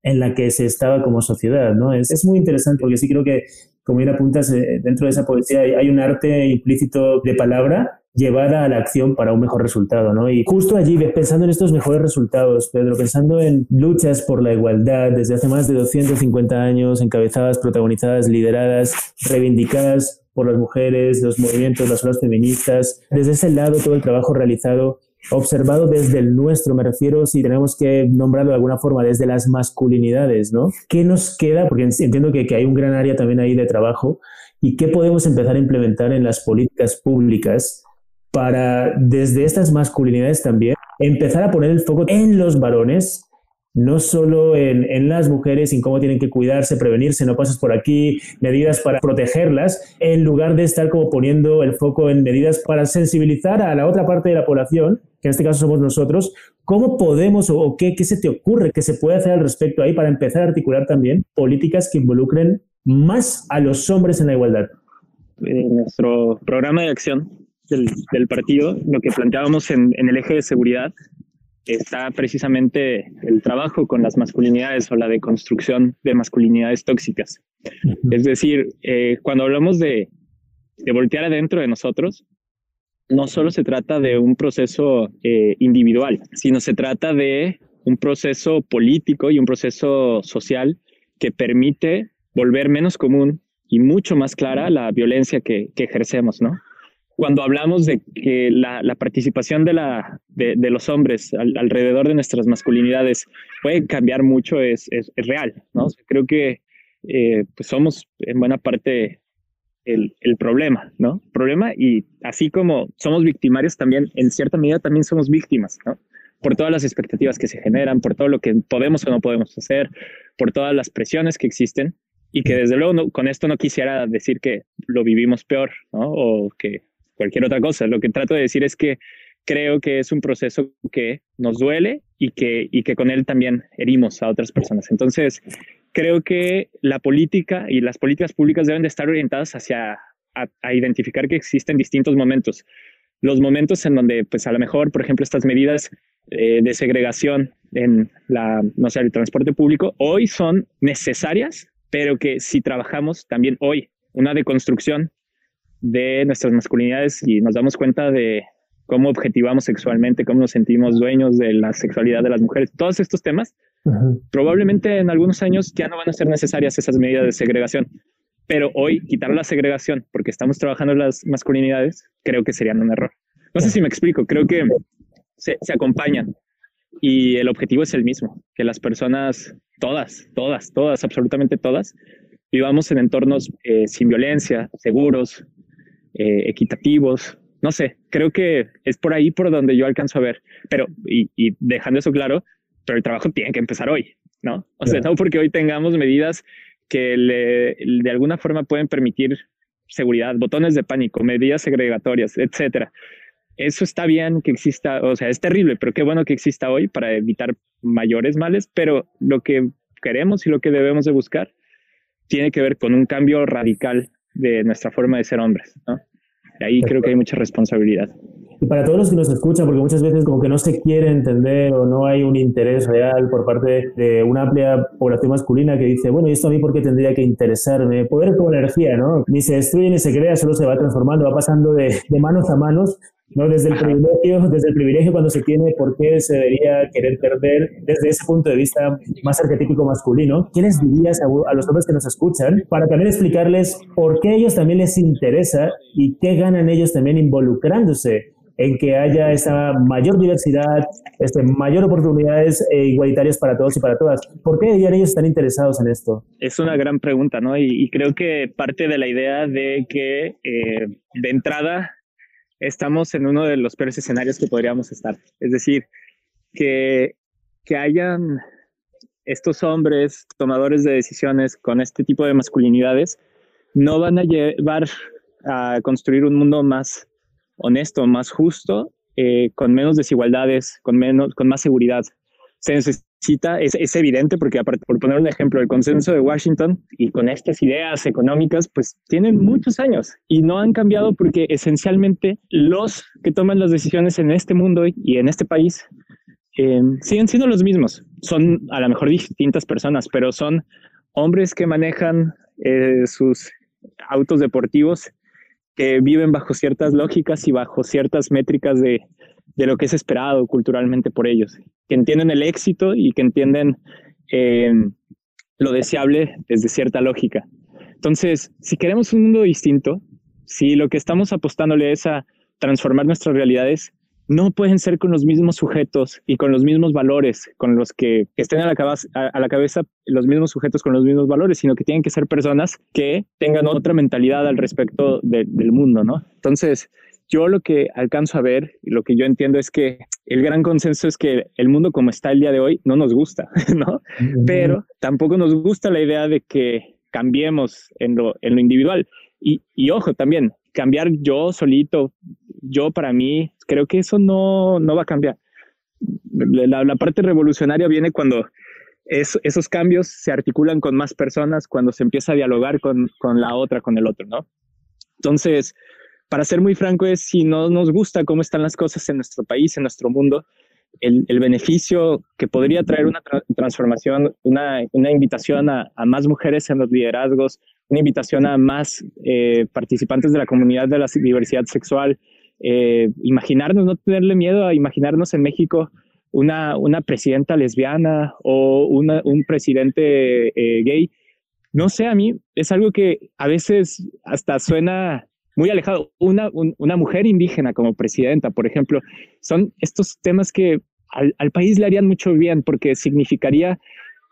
en la que se estaba como sociedad, ¿no? Es, es muy interesante porque sí creo que, como bien apuntas, eh, dentro de esa poesía hay, un arte implícito de palabra llevada a la acción para un mejor resultado, ¿no? Y justo allí, pensando en estos mejores resultados, Pedro, pensando en luchas por la igualdad desde hace más de 250 años, encabezadas, protagonizadas, lideradas, reivindicadas por las mujeres, los movimientos, las olas feministas, desde ese lado todo el trabajo realizado observado desde el nuestro, me refiero si tenemos que nombrarlo de alguna forma desde las masculinidades, ¿no? ¿Qué nos queda? Porque entiendo que, que hay un gran área también ahí de trabajo y qué podemos empezar a implementar en las políticas públicas para desde estas masculinidades también empezar a poner el foco en los varones no solo en, en, las mujeres, en cómo tienen que cuidarse, prevenirse, no pases por aquí, medidas para protegerlas, en lugar de estar como poniendo el foco en medidas para sensibilizar a la otra parte de la población, que en este caso somos nosotros, ¿cómo podemos o, qué, qué se te ocurre que se puede hacer al respecto ahí para empezar a articular también políticas que involucren más a los hombres en la igualdad? En nuestro programa de acción del, del partido, lo que planteábamos en, en el eje de seguridad está precisamente el trabajo con las masculinidades o la deconstrucción de masculinidades tóxicas. Es decir, eh, cuando hablamos de, de, voltear adentro de nosotros, no solo se trata de un proceso eh, individual, sino se trata de un proceso político y un proceso social que permite volver menos común y mucho más clara la violencia que, ejercemos, ¿no? cuando hablamos de que la, participación de, los hombres alrededor de nuestras masculinidades puede cambiar mucho, es, es, real, ¿no? creo que eh, pues somos en buena parte el, problema, ¿no? Problema y así como somos victimarios también, en cierta medida también somos víctimas, ¿no? Por todas las expectativas que se generan, por todo lo que podemos o no podemos hacer, por todas las presiones que existen y que desde luego con esto no quisiera decir que lo vivimos peor, ¿no? O que cualquier otra cosa. Lo que trato de decir es que creo que es un proceso que nos duele y que, y que con él también herimos a otras personas. Entonces, creo que la política y las políticas públicas deben de estar orientadas hacia a, identificar que existen distintos momentos. Los momentos en donde, pues a lo mejor, por ejemplo, estas medidas eh, de segregación en la, no sé, el transporte público, hoy son necesarias, pero que si trabajamos también hoy una deconstrucción de nuestras masculinidades y nos damos cuenta de cómo objetivamos sexualmente, cómo nos sentimos dueños de la sexualidad de las mujeres, todos estos temas, probablemente en algunos años ya no van a ser necesarias esas medidas de segregación. Pero hoy quitar la segregación porque estamos trabajando las masculinidades, creo que sería un error. No sé si me explico, creo que se, se acompañan y el objetivo es el mismo, que las personas, todas, todas, todas, absolutamente todas, vivamos en entornos eh, sin violencia, seguros, eh, equitativos. No sé, creo que es por ahí por donde yo alcanzo a ver. Pero, y, y dejando eso claro, pero el trabajo tiene que empezar hoy, ¿no? O sea, no porque hoy tengamos medidas que le, de alguna forma pueden permitir seguridad, botones de pánico, medidas segregatorias, etcétera. Eso está bien que exista, o sea, es terrible, pero qué bueno que exista hoy para evitar mayores males, pero lo que queremos y lo que debemos de buscar tiene que ver con un cambio radical de nuestra forma de ser hombres, ¿no? Ahí creo que hay mucha responsabilidad. Y para todos los que nos escuchan, porque muchas veces como que no se quiere entender o no hay un interés real por parte de una amplia población masculina que dice, bueno, ¿y esto a mí por qué tendría que interesarme? Poder como energía, ¿no? Ni se destruye ni se crea, solo se va transformando, va pasando de manos a manos ¿no? Desde el, privilegio, desde el privilegio cuando se tiene, ¿por qué se debería querer perder desde ese punto de vista más arquetípico masculino? ¿Qué les dirías a, a, los hombres que nos escuchan para también explicarles por qué a ellos también les interesa y qué ganan ellos también involucrándose en que haya esa mayor diversidad, este, mayor oportunidades eh, igualitarias para todos y para todas. ¿Por qué ellos están interesados en esto? Es una gran pregunta, ¿no? Y, creo que parte de la idea de que eh, de entrada estamos en uno de los peores escenarios que podríamos estar. Es decir, que, que hayan estos hombres tomadores de decisiones con este tipo de masculinidades no van a llevar a construir un mundo más honesto, más justo, eh, con menos desigualdades, con, menos, con más seguridad. Se necesita, es, es evidente, porque por poner un ejemplo, el consenso de Washington y con estas ideas económicas, pues tienen muchos años y no han cambiado porque esencialmente los que toman las decisiones en este mundo y en este país eh, siguen siendo los mismos. Son a lo mejor distintas personas, pero son hombres que manejan eh, sus autos deportivos que viven bajo ciertas lógicas y bajo ciertas métricas de, de lo que es esperado culturalmente por ellos, que entienden el éxito y que entienden eh, lo deseable desde cierta lógica. Entonces, si queremos un mundo distinto, si lo que estamos apostándole es a transformar nuestras realidades, no pueden ser con los mismos sujetos y con los mismos valores, con los que, estén a la, cabeza, a, la cabeza los mismos sujetos con los mismos valores, sino que tienen que ser personas que tengan otra mentalidad al respecto del mundo, ¿no? Entonces, yo lo que alcanzo a ver y lo que yo entiendo es que el gran consenso es que el mundo como está el día de hoy no nos gusta, [LAUGHS] ¿no? Pero tampoco nos gusta la idea de que cambiemos en lo, en lo individual. Y, y ojo, también, cambiar yo solito, yo para mí, creo que eso no, no va a cambiar. La, la parte revolucionaria viene cuando es, esos cambios se articulan con más personas, cuando se empieza a dialogar con, con la otra, con el otro, ¿no? Entonces, para ser muy franco, es si no nos gusta cómo están las cosas en nuestro país, en nuestro mundo, el, el beneficio que podría traer una transformación, una, una invitación a, a, más mujeres en los liderazgos, una invitación a más eh, participantes de la comunidad de la diversidad sexual, eh, imaginarnos, no tenerle miedo a imaginarnos en México una, una presidenta lesbiana o una, un presidente eh, gay. No sé, a mí es algo que a veces hasta suena muy alejado. Una, una mujer indígena como presidenta, por ejemplo, son estos temas que al, al país le harían mucho bien porque significaría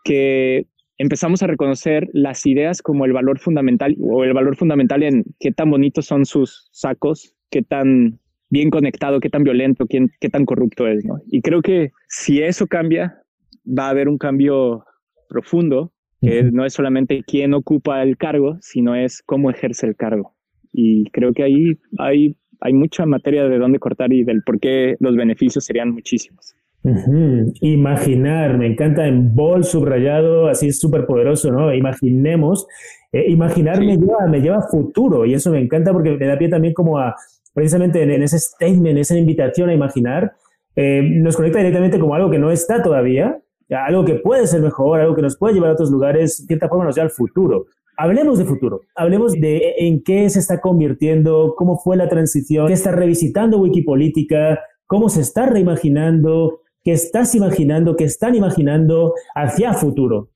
que empezamos a reconocer las ideas como el valor fundamental o el valor fundamental en qué tan bonitos son sus sacos, qué tan bien conectado, qué tan violento, qué, qué tan corrupto es, ¿no? Y creo que si eso cambia, va a haber un cambio profundo, que uh -huh. no es solamente quién ocupa el cargo, sino es cómo ejerce el cargo. Y creo que ahí hay, hay mucha materia de dónde cortar y del por qué los beneficios serían muchísimos. Imaginar, me encanta en bol subrayado, así súper poderoso, ¿no? Imaginemos. Eh, imaginar me, lleva, me lleva a futuro y eso me encanta porque me da pie también como a, precisamente en, ese statement, esa invitación a imaginar, eh, nos conecta directamente como algo que no está todavía, algo que puede ser mejor, algo que nos puede llevar a otros lugares, de cierta forma nos lleva al futuro. Hablemos de futuro, hablemos de en qué se está convirtiendo, cómo fue la transición, qué está revisitando Wikipolítica, cómo se está reimaginando, qué estás imaginando, qué están imaginando hacia futuro.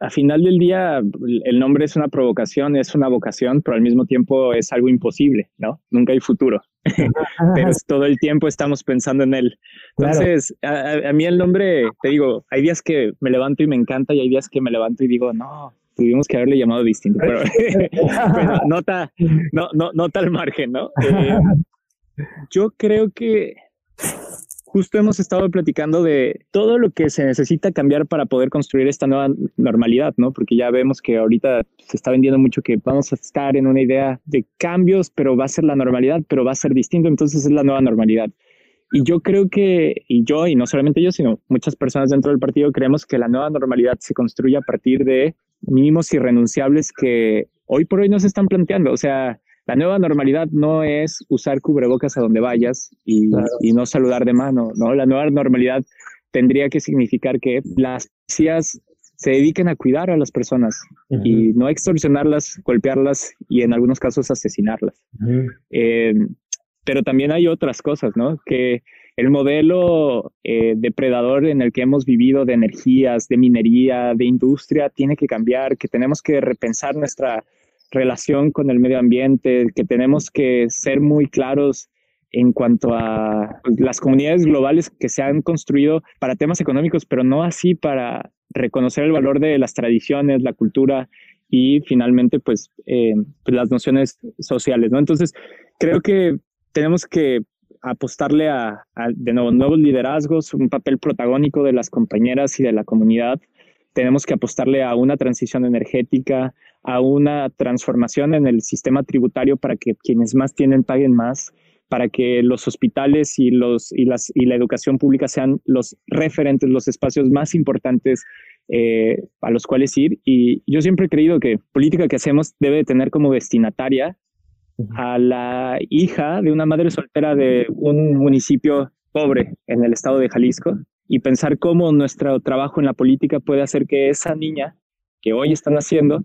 A, final del día, el nombre es una provocación, es una vocación, pero al mismo tiempo es algo imposible, ¿no? Nunca hay futuro. [LAUGHS] pero todo el tiempo estamos pensando en él. Entonces, a, mí el nombre, te digo, hay días que me levanto y me encanta y hay días que me levanto y digo, no, tuvimos que haberle llamado distinto, pero [LAUGHS] nota, no, no, nota al margen, ¿no? Eh, yo creo que justo hemos estado platicando de todo lo que se necesita cambiar para poder construir esta nueva normalidad, ¿no? Porque ya vemos que ahorita se está vendiendo mucho que vamos a estar en una idea de cambios, pero va a ser la normalidad, pero va a ser distinto, entonces es la nueva normalidad. Y yo creo que, y yo, y no solamente yo, sino muchas personas dentro del partido, creemos que la nueva normalidad se construye a partir de mínimos irrenunciables que hoy por hoy no se están planteando. O sea, la nueva normalidad no es usar cubrebocas a donde vayas y, no saludar de mano, ¿no? La nueva normalidad tendría que significar que las policías se dediquen a cuidar a las personas y no extorsionarlas, golpearlas y en algunos casos asesinarlas. Eh, pero también hay otras cosas, ¿no? Que el modelo eh, depredador en el que hemos vivido de energías, de minería, de industria, tiene que cambiar, que tenemos que repensar nuestra relación con el medio ambiente, que tenemos que ser muy claros en cuanto a las comunidades globales que se han construido para temas económicos, pero no así para reconocer el valor de las tradiciones, la cultura y finalmente pues, pues las nociones sociales, ¿no? Entonces, creo que tenemos que apostarle a, a, de nuevo, nuevos liderazgos, un papel protagónico de las compañeras y de la comunidad. Tenemos que apostarle a una transición energética, a una transformación en el sistema tributario para que quienes más tienen paguen más, para que los hospitales y, los, y, las, y la educación pública sean los referentes, los espacios más importantes eh, a los cuales ir. Y yo siempre he creído que política que hacemos debe tener como destinataria a la hija de una madre soltera de un municipio pobre en el estado de Jalisco y pensar cómo nuestro trabajo en la política puede hacer que esa niña que hoy están haciendo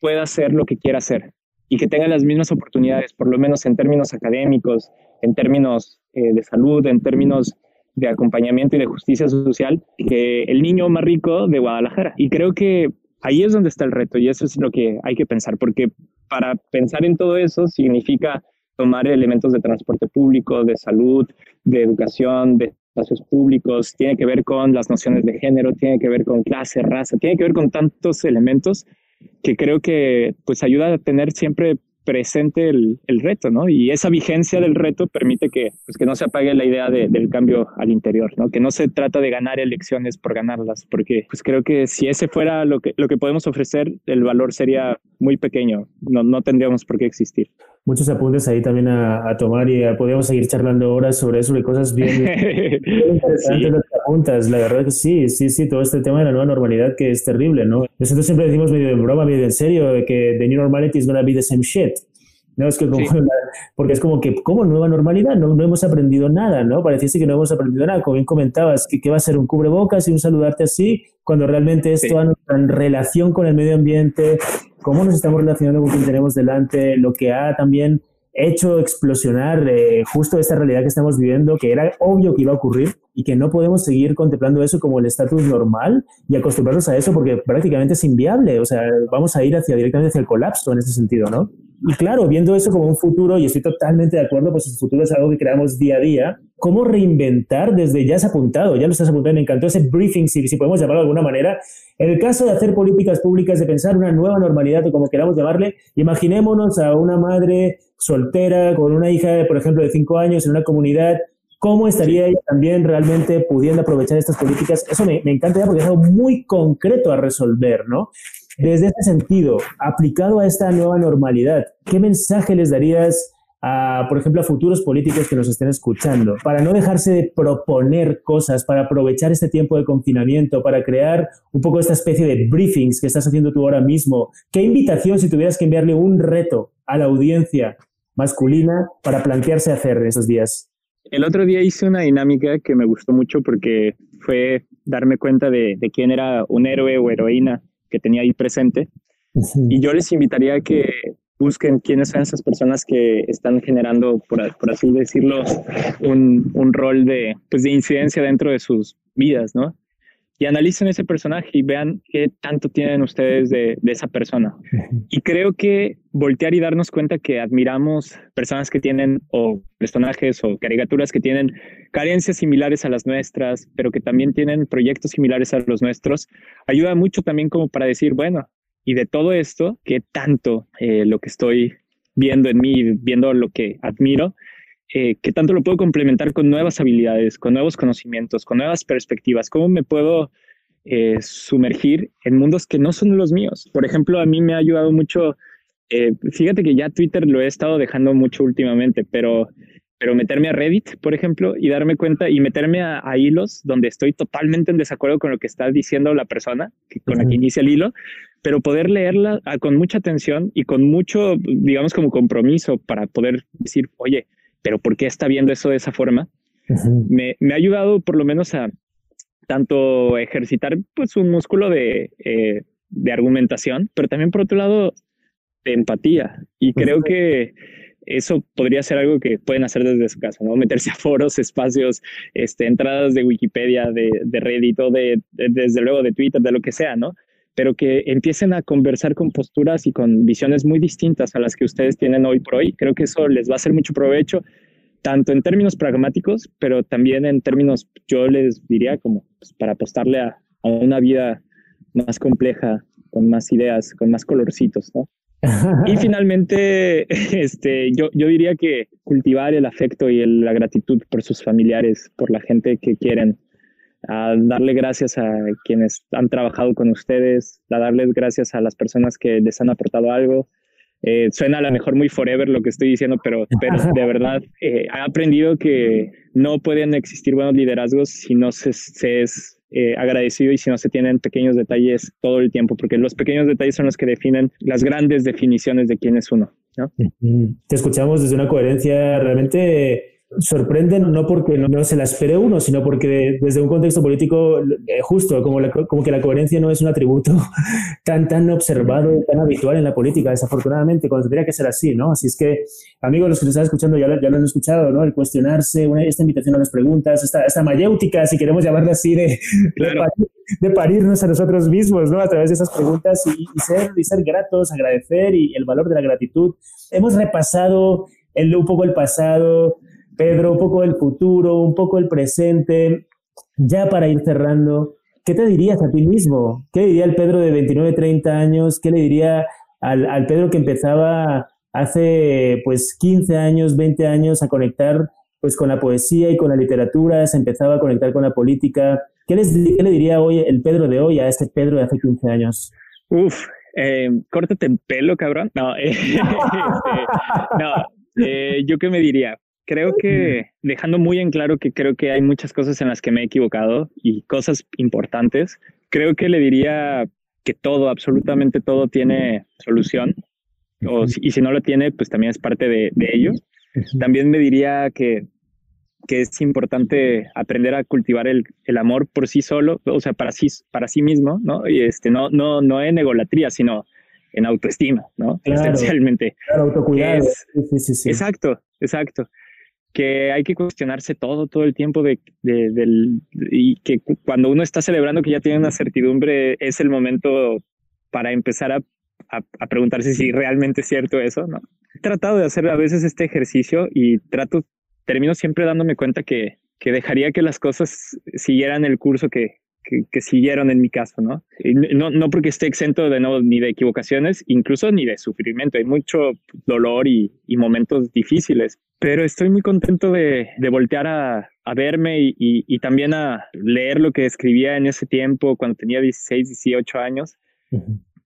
pueda hacer lo que quiera hacer y que tenga las mismas oportunidades, por lo menos en términos académicos, en términos eh, de salud, en términos de acompañamiento y de justicia social, que el niño más rico de Guadalajara. Y creo que ahí es donde está el reto y eso es lo que hay que pensar, porque para pensar en todo eso significa tomar elementos de transporte público, de salud, de educación, de espacios públicos, tiene que ver con las nociones de género, tiene que ver con clase, raza, tiene que ver con tantos elementos que creo que pues ayuda a tener siempre presente el, el, reto, ¿no? Y esa vigencia del reto permite que, pues, que no se apague la idea de, del cambio al interior, ¿no? Que no se trata de ganar elecciones por ganarlas, porque pues creo que si ese fuera lo que, lo que podemos ofrecer, el valor sería muy pequeño, no, no tendríamos por qué existir. Muchos apuntes ahí también a, a tomar y podríamos seguir charlando horas sobre eso, de cosas bien, [LAUGHS] interesantes las apuntas. La verdad que sí, sí, sí, todo este tema de la nueva normalidad que es terrible, ¿no? Nosotros siempre decimos medio de broma, medio en serio, de que the new normality is gonna be the same shit. No, es que como, [LAUGHS] porque es como que, ¿cómo nueva normalidad? No, no hemos aprendido nada, ¿no? Pareciese que no hemos aprendido nada. Como bien comentabas, que, va a ser un cubrebocas y un saludarte así, cuando realmente esto sí. en relación con el medio ambiente, cómo nos estamos relacionando con quien tenemos delante, lo que ha también hecho explosionar eh, justo esta realidad que estamos viviendo, que era obvio que iba a ocurrir y que no podemos seguir contemplando eso como el estatus normal y acostumbrarnos a eso porque prácticamente es inviable. O sea, vamos a ir hacia directamente hacia el colapso en ese sentido, ¿no? Y claro, viendo eso como un futuro, y estoy totalmente de acuerdo, pues el futuro es algo que creamos día a día. ¿Cómo reinventar desde ya has apuntado, ya lo estás apuntando, me encantó ese briefing, si, si podemos llamarlo de alguna manera. En el caso de hacer políticas públicas, de pensar una nueva normalidad o como queramos llamarle, imaginémonos a una madre soltera con una hija, por ejemplo, de cinco años en una comunidad ¿Cómo estaría ella también realmente pudiendo aprovechar estas políticas? Eso me, me, encanta ya porque es algo muy concreto a resolver, ¿no? Desde ese sentido, aplicado a esta nueva normalidad, ¿qué mensaje les darías a, por ejemplo, a futuros políticos que nos estén escuchando, para no dejarse de proponer cosas, para aprovechar este tiempo de confinamiento, para crear un poco esta especie de briefings que estás haciendo tú ahora mismo? ¿Qué invitación si tuvieras que enviarle un reto a la audiencia masculina para plantearse hacer en esos días? El otro día hice una dinámica que me gustó mucho porque fue darme cuenta de quién era un héroe o heroína que tenía ahí presente. Y yo les invitaría a que busquen quiénes son esas personas que están generando, por, así decirlo, un, un, rol de, pues, de incidencia dentro de sus vidas, ¿no? Y analicen ese personaje y vean qué tanto tienen ustedes de, de esa persona. [LAUGHS] Y creo que voltear y darnos cuenta que admiramos personas que tienen, o personajes o caricaturas que tienen carencias similares a las nuestras, pero que también tienen proyectos similares a los nuestros, ayuda mucho también como para decir, bueno, y de todo esto, ¿qué tanto eh, lo que estoy viendo en mí, viendo lo que admiro, eh, qué tanto lo puedo complementar con nuevas habilidades, con nuevos conocimientos, con nuevas perspectivas? ¿Cómo me puedo eh, sumergir en mundos que no son los míos? Por ejemplo, a mí me ha ayudado mucho, fíjate que ya Twitter lo he estado dejando mucho últimamente, pero pero meterme a Reddit, por ejemplo, y darme cuenta y meterme a, hilos donde estoy totalmente en desacuerdo con lo que está diciendo la persona que, con la que inicia el hilo, pero poder leerla ah, con mucha atención y con mucho, digamos, como compromiso para poder decir, oye, pero ¿por qué está viendo eso de esa forma? me, me, ha ayudado por lo menos a tanto ejercitar pues un músculo de, eh, de argumentación, pero también por otro lado de empatía. Y creo que eso podría ser algo que pueden hacer desde su casa, ¿no? [LAUGHS] Meterse a foros, espacios, este, entradas de Wikipedia, de, de Reddit o de, desde luego de Twitter, de lo que sea, ¿no? Pero que empiecen a conversar con posturas y con visiones muy distintas a las que ustedes tienen hoy por hoy. Creo que eso les va a hacer mucho provecho, tanto en términos pragmáticos, pero también en términos, yo les diría, como pues, para apostarle a, a una vida más compleja, con más ideas, con más colorcitos, ¿no? [LAUGHS] y finalmente, este, yo, yo diría que cultivar el afecto y la gratitud por sus familiares, por la gente que quieren, a darle gracias a quienes han trabajado con ustedes, a darles gracias a las personas que les han aportado algo. Eh, suena a lo mejor muy forever lo que estoy diciendo, pero, pero [LAUGHS] de verdad eh, he aprendido que no pueden existir buenos liderazgos si no se, se es eh, agradecido y si no se tienen pequeños detalles todo el tiempo, porque los pequeños detalles son los que definen las grandes definiciones de quién es uno. ¿no? Te escuchamos desde una coherencia realmente sorprenden no porque no, se la espere uno, sino porque desde un contexto político eh, justo, como, como que la coherencia no es un atributo [LAUGHS] tan, tan observado, tan habitual en la política, desafortunadamente, cuando tendría que ser así, ¿no? Así es que, amigos, los que nos están escuchando ya, ya lo han escuchado, ¿no? El cuestionarse, una, esta invitación a las preguntas, esta, esta mayéutica, si queremos llamarla así, de, de, parirnos a nosotros mismos, ¿no? A través de esas preguntas y, y, ser, y ser gratos, agradecer y el valor de la gratitud. Hemos repasado el, un poco el pasado, Pedro, un poco el futuro, un poco el presente. Ya para ir cerrando, ¿qué te dirías a ti mismo? ¿Qué diría el Pedro de 29, 30 años? ¿Qué le diría al, al Pedro que empezaba hace pues 15 años, 20 años a conectar pues con la poesía y con la literatura, se empezaba a conectar con la política. ¿Qué, les, qué le diría hoy el Pedro de hoy a este Pedro de hace 15 años? Uf, eh, córtate el pelo, cabrón. No, eh, [LAUGHS] este, no eh, yo qué me diría, creo que dejando muy en claro que creo que hay muchas cosas en las que me he equivocado y cosas importantes, creo que le diría que todo, absolutamente todo tiene solución. O, y si no lo tiene, pues también es parte de, de ello. También me diría que, que es importante aprender a cultivar el, el, amor por sí solo, o sea, para sí, para sí mismo, ¿no? Y este, no, no, no en egolatría, sino en autoestima, ¿no? Esencialmente. Claro, autocuidado. sí, sí, sí. Exacto, exacto que hay que cuestionarse todo, todo el tiempo de, del, y que cuando uno está celebrando que ya tiene una certidumbre, es el momento para empezar a, a, preguntarse si realmente es cierto eso, ¿no? He tratado de hacer a veces este ejercicio y trato, termino siempre dándome cuenta que, que dejaría que las cosas siguieran el curso que, que, siguieron en mi caso, ¿no? ¿no? No porque esté exento de no, ni de equivocaciones, incluso ni de sufrimiento. Hay mucho dolor y, y momentos difíciles, pero estoy muy contento de, de voltear a, a verme y, y, también a leer lo que escribía en ese tiempo, cuando tenía 16, 18 años.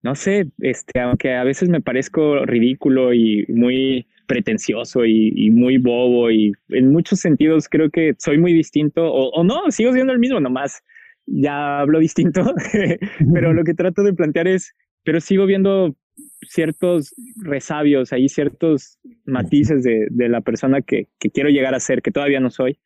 no sé, este, aunque a veces me parezco ridículo y muy pretencioso y, muy bobo y en muchos sentidos creo que soy muy distinto o, o no, sigo siendo el mismo nomás, ya hablo distinto, [LAUGHS] pero lo que trato de plantear es, pero sigo viendo ciertos resabios, ahí ciertos matices de, de la persona que, que, quiero llegar a ser, que todavía no soy.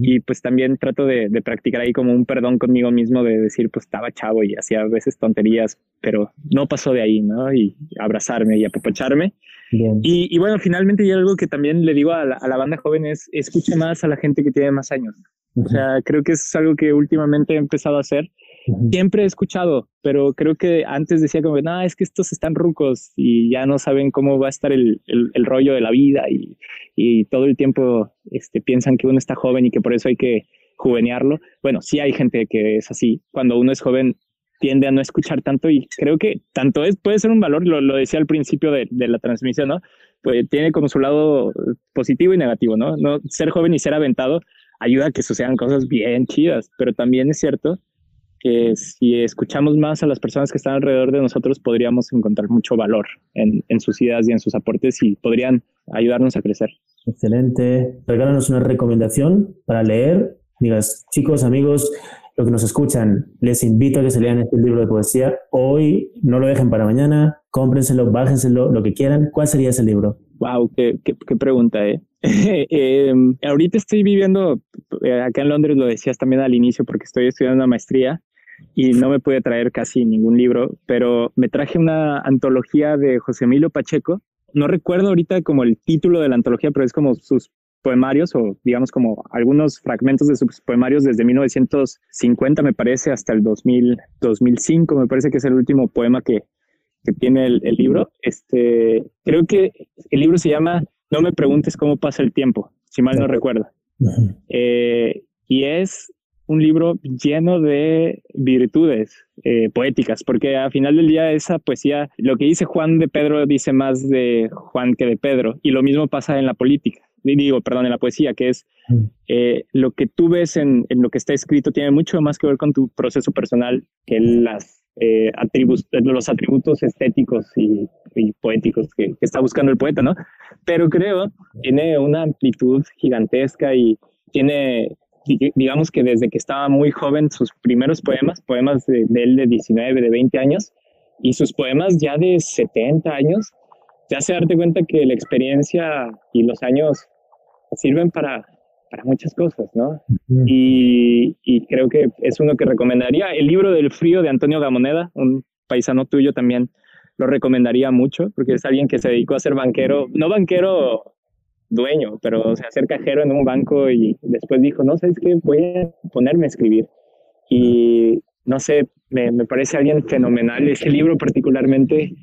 Y pues también trato de, de, practicar ahí como un perdón conmigo mismo, de decir, pues estaba chavo y hacía a veces tonterías, pero no pasó de ahí, ¿no? Y abrazarme y apapacharme. Y, y, bueno, finalmente y algo que también le digo a la, a la banda joven es, escucha más a la gente que tiene más años. O sea, creo que es algo que últimamente he empezado a hacer. Siempre he escuchado, pero creo que antes decía como, no, es que estos están rucos y ya no saben cómo va a estar el, el, rollo de la vida y, y, todo el tiempo este, piensan que uno está joven y que por eso hay que juvenearlo. Bueno, sí hay gente que es así. Cuando uno es joven tiende a no escuchar tanto y creo que tanto es, puede ser un valor, lo, lo decía al principio de, de, la transmisión, ¿no? Pues tiene como su lado positivo y negativo, ¿no? No ser joven y ser aventado ayuda a que sucedan cosas bien chidas, pero también es cierto que si escuchamos más a las personas que están alrededor de nosotros, podríamos encontrar mucho valor en, en sus ideas y en sus aportes y podrían ayudarnos a crecer. Excelente. Regálanos una recomendación para leer. Digas, chicos, amigos, lo que nos escuchan, les invito a que se lean este libro de poesía. Hoy no lo dejen para mañana, cómprenselo, bájenselo, lo que quieran. ¿Cuál sería ese libro? Wow, qué, pregunta, ¿eh? [LAUGHS] eh, ahorita estoy viviendo, eh, acá en Londres lo decías también al inicio, porque estoy estudiando una maestría y no me pude traer casi ningún libro, pero me traje una antología de José Emilio Pacheco. No recuerdo ahorita como el título de la antología, pero es como sus poemarios o digamos como algunos fragmentos de sus poemarios desde 1950 me parece hasta el 2000, 2005 me parece que es el último poema que, que tiene el, el libro. Este, creo que el libro se llama no me preguntes cómo pasa el tiempo, si mal no recuerdo. Eh, y es un libro lleno de virtudes eh, poéticas, porque al final del día esa poesía, lo que dice Juan de Pedro dice más de Juan que de Pedro, y lo mismo pasa en la política, digo, perdón, en la poesía, que es eh, lo que tú ves en, en, lo que está escrito tiene mucho más que ver con tu proceso personal que las eh, los atributos estéticos y, poéticos que, está buscando el poeta, ¿no? Pero creo tiene una amplitud gigantesca y tiene, digamos que desde que estaba muy joven, sus primeros poemas, poemas de, él de 19, de 20 años, y sus poemas ya de 70 años, te hace darte cuenta que la experiencia y los años sirven para, para muchas cosas, ¿no? y, y, creo que es uno que recomendaría. El libro del frío de Antonio Gamoneda, un paisano tuyo también, lo recomendaría mucho, porque es alguien que se dedicó a ser banquero, no banquero dueño, pero o sea, ser cajero en un banco y después dijo, no, ¿sabes qué? Voy a ponerme a escribir. Y no sé, me, me parece alguien fenomenal. Ese libro particularmente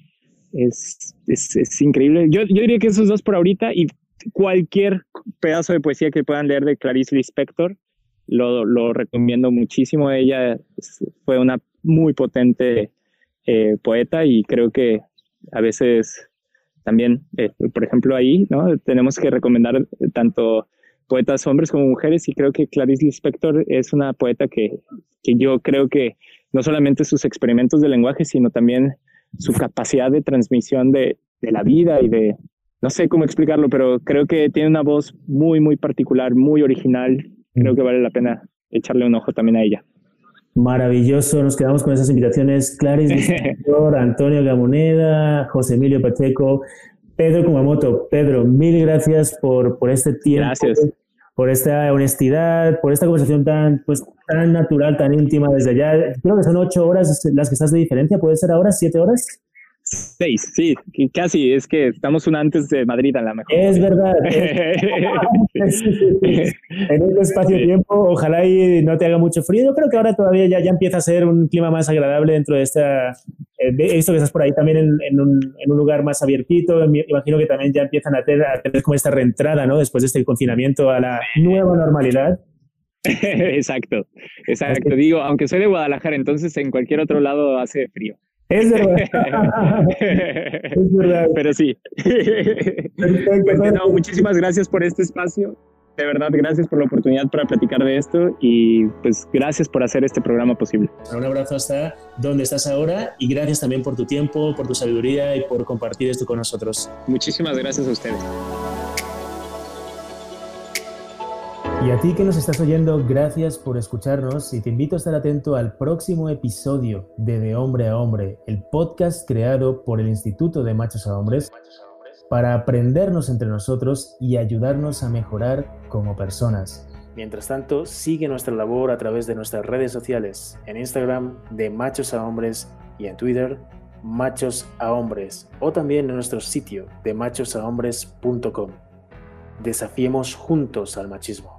es, es, es increíble. Yo, yo diría que esos dos por ahorita y cualquier pedazo de poesía que puedan leer de Clarice Lispector, lo, lo recomiendo muchísimo. Ella fue una muy potente eh, poeta y creo que a veces también, eh, por ejemplo, ahí, ¿no? Tenemos que recomendar tanto poetas hombres como mujeres y creo que Clarice Lispector es una poeta que, que yo creo que no solamente sus experimentos de lenguaje, sino también su capacidad de transmisión de, de la vida y de, no sé cómo explicarlo, pero creo que tiene una voz muy, muy particular, muy original. Creo que vale la pena echarle un ojo también a ella. Maravilloso, nos quedamos con esas invitaciones. Clarice [LAUGHS] Antonio Gamoneda, José Emilio Pacheco, Pedro Kumamoto. Pedro, mil gracias por, por este tiempo. Gracias. Por esta honestidad, por esta conversación tan, pues, tan natural, tan íntima desde allá. Creo que son ocho horas las que estás de diferencia. ¿Puede ser ahora siete horas? Seis, sí, casi. Es que estamos una antes de Madrid a la mejor. Es verdad. [LAUGHS] en un espacio-tiempo, ojalá y no te haga mucho frío. Yo creo que ahora todavía ya, ya empieza a ser un clima más agradable dentro de esta. Eh, he visto que estás por ahí también en, en, un, en, un, lugar más abiertito. Imagino que también ya empiezan a tener, a tener como esta reentrada, ¿no? Después de este confinamiento a la nueva normalidad. [LAUGHS] exacto, exacto. Digo, aunque soy de Guadalajara, entonces en cualquier otro lado hace frío. Es verdad. [LAUGHS] es verdad. Pero sí. Pues, no, muchísimas gracias por este espacio. de verdad, gracias por la oportunidad para platicar de esto y pues gracias por hacer este programa posible. Un abrazo hasta donde estás ahora y gracias también por tu tiempo, por tu sabiduría y por compartir esto con nosotros. Muchísimas gracias a ustedes. Y a ti que nos estás oyendo, gracias por escucharnos y te invito a estar atento al próximo episodio de De Hombre a Hombre, el podcast creado por el Instituto de Machos a Hombres para aprendernos entre nosotros y ayudarnos a mejorar como personas. Mientras tanto, sigue nuestra labor a través de nuestras redes sociales, en Instagram de Machos a Hombres y en Twitter Machos a Hombres o también en nuestro sitio de machosahombres.com. Desafiemos juntos al machismo.